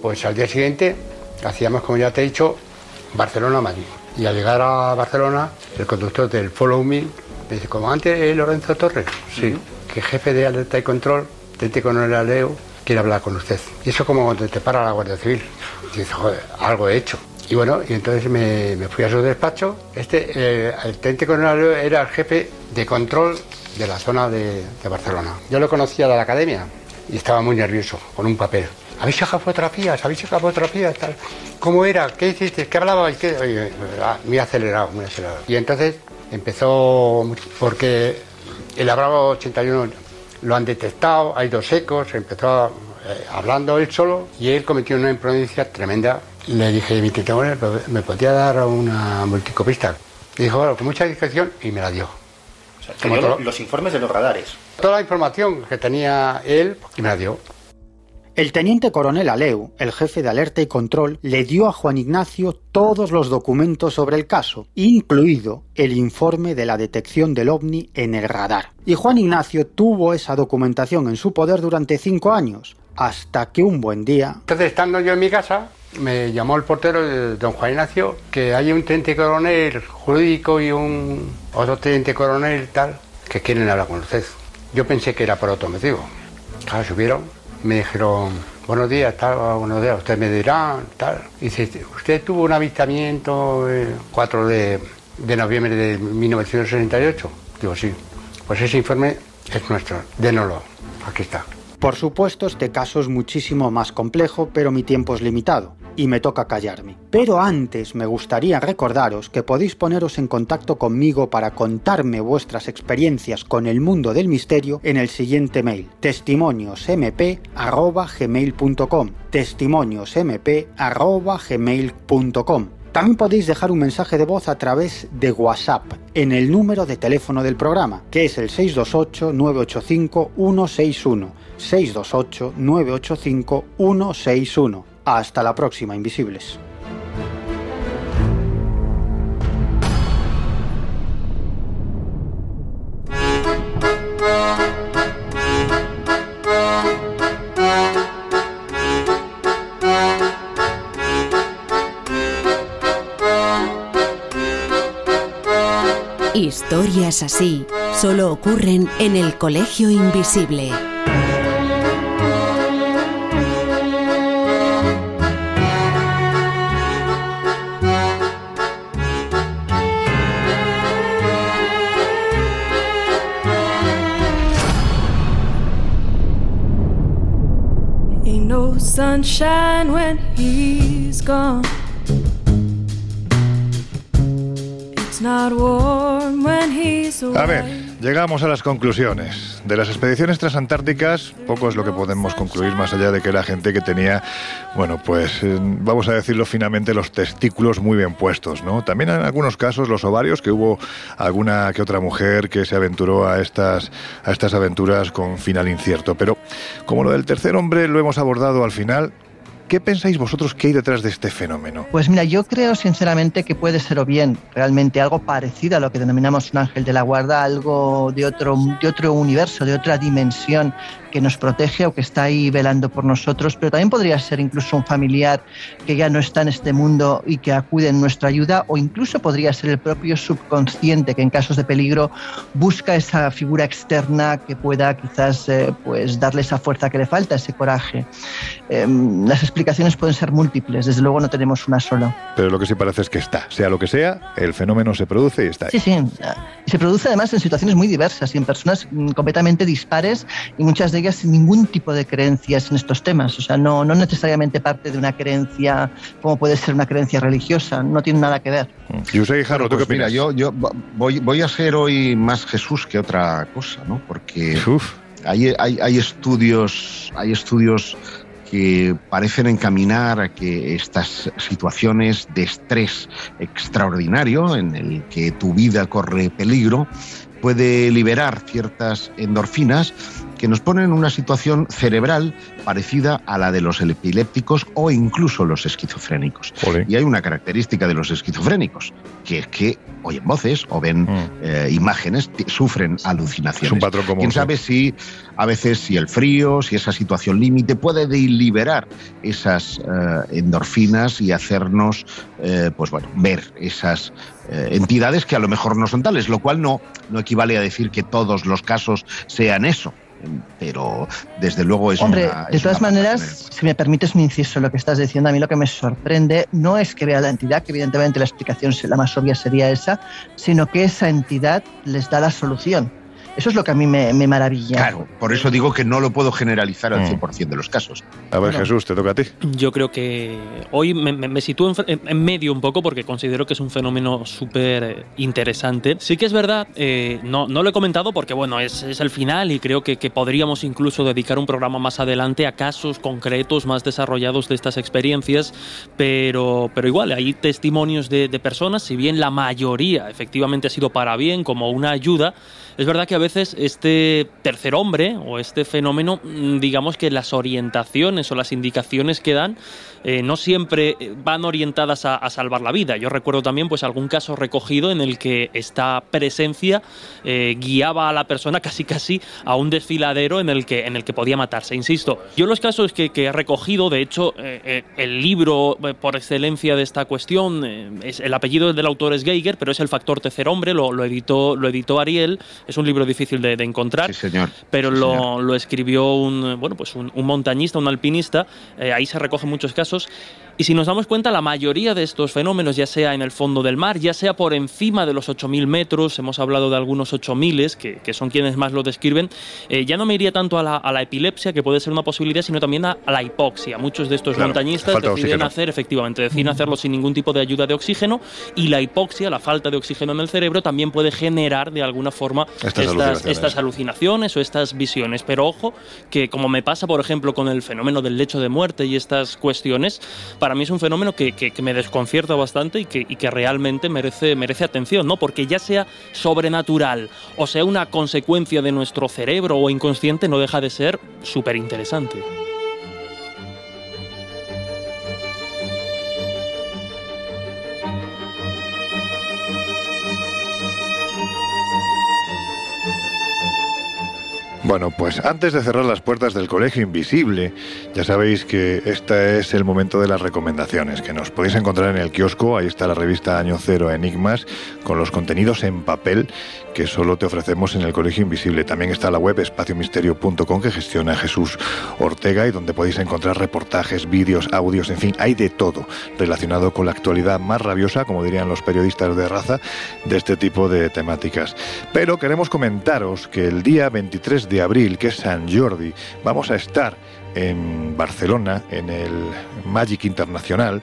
Pues al día siguiente hacíamos, como ya te he dicho, Barcelona-Madrid. Y al llegar a Barcelona, el conductor del Follow Me me dice, como antes Lorenzo Torres, sí, que jefe de alerta y control, tente con el aleo, quiere hablar con usted. Y eso como cuando te para la Guardia Civil. Y dice, joder, algo he hecho. Y bueno, y entonces me, fui a su despacho. Este, eh, el tente con el aleo era el jefe de control de la zona de, de Barcelona. Yo lo conocía de la academia y estaba muy nervioso, con un papel. ¿Habéis sacado fotografías? ¿Habéis sacado fotografías? Tal. ¿Cómo era? ¿Qué hiciste? ¿Qué hablabais? ¿Qué? Ah, muy acelerado, muy acelerado. Y entonces empezó, porque el Bravo 81 lo han detectado, hay dos ecos, empezó eh, hablando él solo y él cometió una imprudencia tremenda. Le dije, mi ¿me podía dar una multicopista? Y dijo, bueno, con mucha discreción y me la dio. O sea, los informes de los radares. Toda la información que tenía él y me la dio. El teniente coronel Aleu, el jefe de alerta y control, le dio a Juan Ignacio todos los documentos sobre el caso, incluido el informe de la detección del ovni en el radar. Y Juan Ignacio tuvo esa documentación en su poder durante cinco años, hasta que un buen día... Entonces, estando yo en mi casa, me llamó el portero de don Juan Ignacio que hay un teniente coronel jurídico y un otro teniente coronel tal que quieren hablar con usted. Yo pensé que era por otro motivo. Claro, subieron me dijeron, buenos días, tal, buenos días, usted me dirá, tal. Dice, usted tuvo un avistamiento el 4 de, de noviembre de 1968. Digo, sí. Pues ese informe es nuestro, dénoslo, aquí está. Por supuesto, este caso es muchísimo más complejo, pero mi tiempo es limitado y me toca callarme. Pero antes me gustaría recordaros que podéis poneros en contacto conmigo para contarme vuestras experiencias con el mundo del misterio en el siguiente mail testimoniosmp@gmail.com testimoniosmp@gmail.com también podéis dejar un mensaje de voz a través de WhatsApp en el número de teléfono del programa, que es el 628-985-161. 628-985-161. Hasta la próxima, invisibles. Historias así solo ocurren en el Colegio Invisible. Sunshine when he's gone. It's not warm when he's away. A ver, llegamos a las conclusiones. De las expediciones transantárticas, poco es lo que podemos concluir más allá de que la gente que tenía, bueno, pues eh, vamos a decirlo finamente, los testículos muy bien puestos, ¿no? También en algunos casos los ovarios, que hubo alguna que otra mujer que se aventuró a estas, a estas aventuras con final incierto. Pero como lo del tercer hombre lo hemos abordado al final, ¿Qué pensáis vosotros que hay detrás de este fenómeno? Pues mira, yo creo sinceramente que puede ser o bien realmente algo parecido a lo que denominamos un ángel de la guarda, algo de otro, de otro universo, de otra dimensión que nos protege o que está ahí velando por nosotros, pero también podría ser incluso un familiar que ya no está en este mundo y que acude en nuestra ayuda, o incluso podría ser el propio subconsciente que en casos de peligro busca esa figura externa que pueda quizás eh, pues darle esa fuerza que le falta, ese coraje. Eh, las explicaciones pueden ser múltiples, desde luego no tenemos una sola. Pero lo que sí parece es que está, sea lo que sea, el fenómeno se produce y está ahí. Sí, sí. Se produce además en situaciones muy diversas y en personas mm, completamente dispares y muchas de ellas sin ningún tipo de creencias en estos temas. O sea, no, no necesariamente parte de una creencia como puede ser una creencia religiosa, no tiene nada que ver. Yo sé, Jaro, ¿tú Pues qué opinas? Mira, yo, yo voy, voy a ser hoy más Jesús que otra cosa, ¿no? Porque hay, hay, hay estudios, hay estudios que parecen encaminar a que estas situaciones de estrés extraordinario en el que tu vida corre peligro puede liberar ciertas endorfinas que nos ponen en una situación cerebral parecida a la de los epilépticos o incluso los esquizofrénicos. Y hay una característica de los esquizofrénicos, que es que oyen voces o ven eh, imágenes, sufren alucinaciones. Es un patrón común, ¿Quién sabe si a veces si el frío, si esa situación límite puede de- liberar esas eh, endorfinas y hacernos, eh, pues bueno, ver esas entidades que a lo mejor no son tales, lo cual no, no equivale a decir que todos los casos sean eso. Pero desde luego es Hombre, una. de es todas maneras, si me permites un inciso en lo que estás diciendo, a mí lo que me sorprende no es que vea la entidad, que evidentemente la explicación la más obvia sería esa, sino que esa entidad les da la solución. Eso es lo que a mí me, me maravilla. Claro, por eso digo que no lo puedo generalizar al Mm. 100% de los casos. A ver, Jesús, te toca a ti. Yo creo que hoy me, me- me sitúo en, en- medio un poco porque considero que es un fenómeno súper interesante. Sí que es verdad, eh, no, no lo he comentado porque bueno, es, es el final y creo que, que podríamos incluso dedicar un programa más adelante a casos concretos más desarrollados de estas experiencias, pero, pero igual hay testimonios de, de personas, si bien la mayoría efectivamente ha sido para bien, como una ayuda, es verdad que a veces este tercer hombre o este fenómeno, mm, digamos que las orientaciones o las indicaciones que dan eh, no siempre eh, van orientadas a, salvar la vida. Yo recuerdo también pues algún caso recogido en el que esta presencia eh, guiaba a la persona casi casi a un desfiladero en el que, en el que podía matarse. Insisto, yo los casos que, he recogido, de hecho, el libro por excelencia de esta cuestión, es, el apellido del autor es Geiger, pero es el factor tercer hombre, lo, lo editó, lo editó Ariel, es un libro difícil de, de encontrar, señor. pero lo, lo escribió un, bueno, pues un, un montañista, un alpinista, eh, ahí se recogen muchos casos. Y si nos damos cuenta, la mayoría de estos fenómenos, ya sea en el fondo del mar, ya sea por encima de los 8.000 metros, hemos hablado de algunos 8.000, que, que son quienes más lo describen, eh, ya no me iría tanto a la, a la epilepsia, que puede ser una posibilidad, sino también a, a la hipoxia. Muchos de estos Claro, montañistas deciden hacer, efectivamente, deciden hacerlo sin ningún tipo de ayuda de oxígeno, y la hipoxia, la falta de oxígeno en el cerebro, también puede generar de alguna forma Estas alucinaciones. estas alucinaciones o estas visiones. Pero ojo, que como me pasa, por ejemplo, con el fenómeno del lecho de muerte y estas cuestiones, para mí es un fenómeno que, que- me desconcierta bastante y que, y que realmente merece, merece atención, ¿no? Porque ya sea sobrenatural o sea una consecuencia de nuestro cerebro o inconsciente, no deja de ser súper interesante. Bueno, pues antes de cerrar las puertas del Colegio Invisible, ya sabéis que este es el momento de las recomendaciones, que nos podéis encontrar en el kiosco, ahí está la revista Año Cero Enigmas, con los contenidos en papel que solo te ofrecemos en el Colegio Invisible. También está la web espaciomisterio.com que gestiona Jesús Ortega y donde podéis encontrar reportajes, vídeos, audios, en fin, hay de todo relacionado con la actualidad más rabiosa, como dirían los periodistas de raza, de este tipo de temáticas. Pero queremos comentaros que el día 23 de abril, que es San Jordi, vamos a estar en Barcelona, en el Magic Internacional,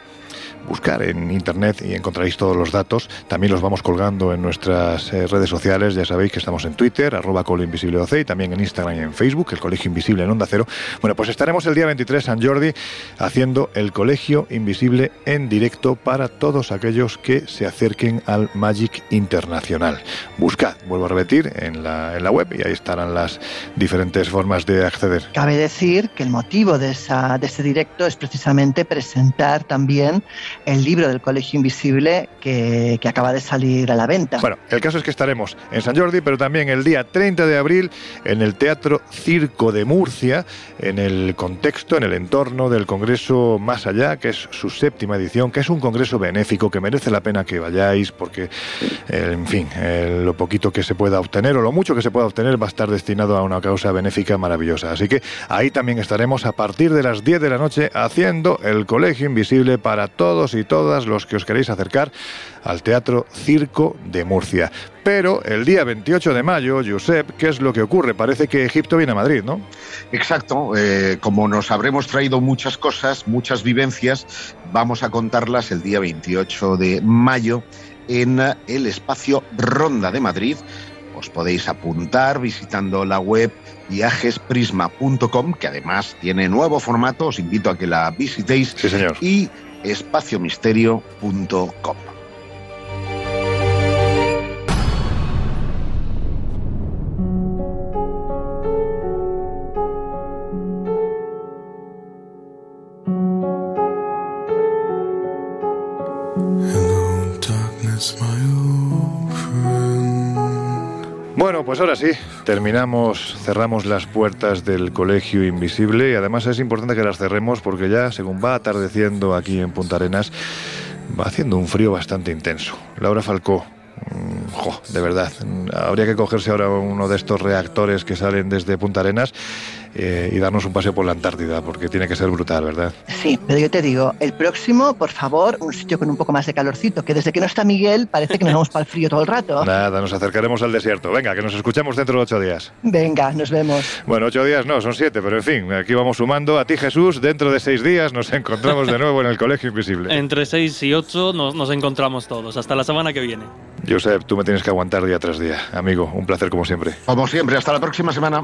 buscar en internet y encontraréis todos los datos. También los vamos colgando en nuestras eh, redes sociales. Ya sabéis que estamos en Twitter, arroba Colo Invisible OC, y también en Instagram y en Facebook, el Colegio Invisible en Onda Cero. Bueno, pues estaremos el día 23 San Jordi haciendo el Colegio Invisible en directo para todos aquellos que se acerquen al Magic Internacional. Buscad, vuelvo a repetir, en la, en la web y ahí estarán las diferentes formas de acceder. Cabe decir que el motivo de, esa, de este directo es precisamente presentar también el libro del Colegio Invisible que, acaba de salir a la venta. Bueno, el caso es que estaremos en San Jordi, pero también el día 30 de abril en el Teatro Circo de Murcia, en el contexto, en el entorno del Congreso Más Allá, que es su séptima edición, que es un congreso benéfico que merece la pena que vayáis porque, eh, en fin, eh, lo poquito que se pueda obtener o lo mucho que se pueda obtener va a estar destinado a una causa benéfica maravillosa. Así que ahí también estaremos a partir de las 10 de la noche haciendo el Colegio Invisible para todos y todas los que os queréis acercar al Teatro Circo de Murcia. Pero el día 28 de mayo, Josep, ¿qué es lo que ocurre? Parece que Egipto viene a Madrid, ¿no? Exacto. Eh, como nos habremos traído muchas cosas, muchas vivencias, vamos a contarlas el día 28 de mayo en el espacio Ronda de Madrid. Os podéis apuntar visitando la web viajesprisma.com, que además tiene nuevo formato, os invito a que la visitéis. Sí, señor. Y espaciomisterio.com. Bueno, pues ahora sí, terminamos, cerramos las puertas del Colegio Invisible y además es importante que las cerremos porque ya, según va atardeciendo aquí en Punta Arenas, va haciendo un frío bastante intenso. Laura Falcó, mm, jo, de verdad, habría que cogerse ahora uno de estos reactores que salen desde Punta Arenas eh, y darnos un paseo por la Antártida, porque tiene que ser brutal, ¿verdad? Sí, pero yo te digo, el próximo, por favor, un sitio con un poco más de calorcito, que desde que no está Miguel parece que nos vamos para el frío todo el rato. Nada, nos acercaremos al desierto. Venga, que nos escuchamos dentro de ocho días. Venga, nos vemos. Bueno, ocho días no, son siete, pero en fin, aquí vamos sumando. A ti, Jesús, dentro de seis días nos encontramos de nuevo en el Colegio Invisible. Entre seis y ocho nos, nos encontramos todos. Hasta la semana que viene. Josep, tú me tienes que aguantar día tras día. Amigo, un placer como siempre. Como siempre, hasta la próxima semana.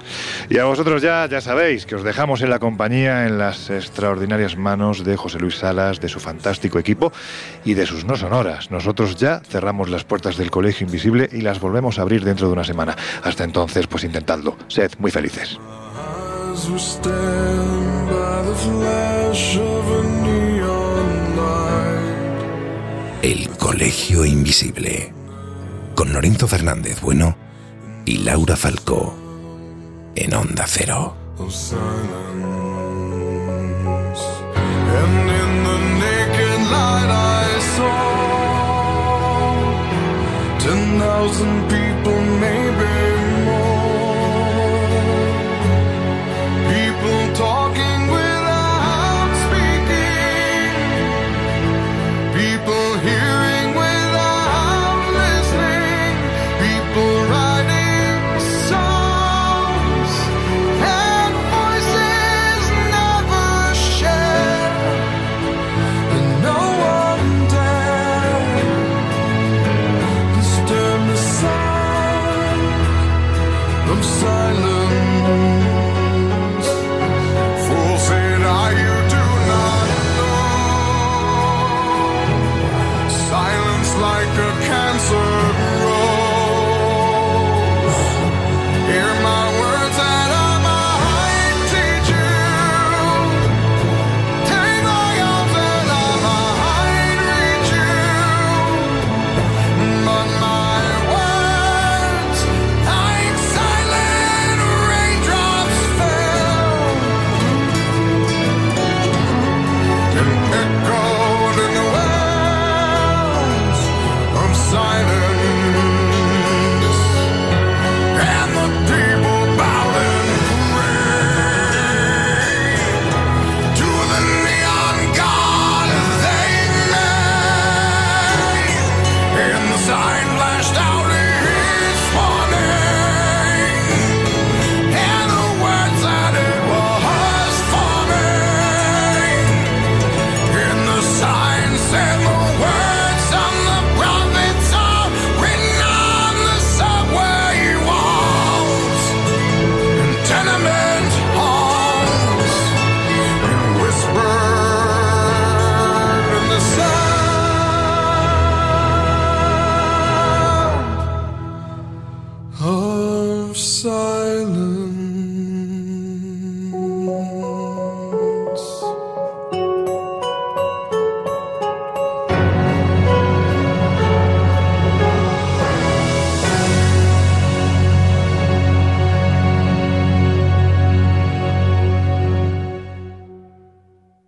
Y a vosotros ya, ya sabéis que os dejamos en la compañía en las extraordinarias manos de José Luis Salas, de su fantástico equipo y de sus no sonoras. Nosotros ya cerramos las puertas del Colegio Invisible y las volvemos a abrir dentro de una semana. Hasta entonces, pues intentadlo. Sed muy felices. El Colegio Invisible con Lorenzo Fernández Bueno y Laura Falcó en Onda Cero. And in the naked light I saw ten thousand people, maybe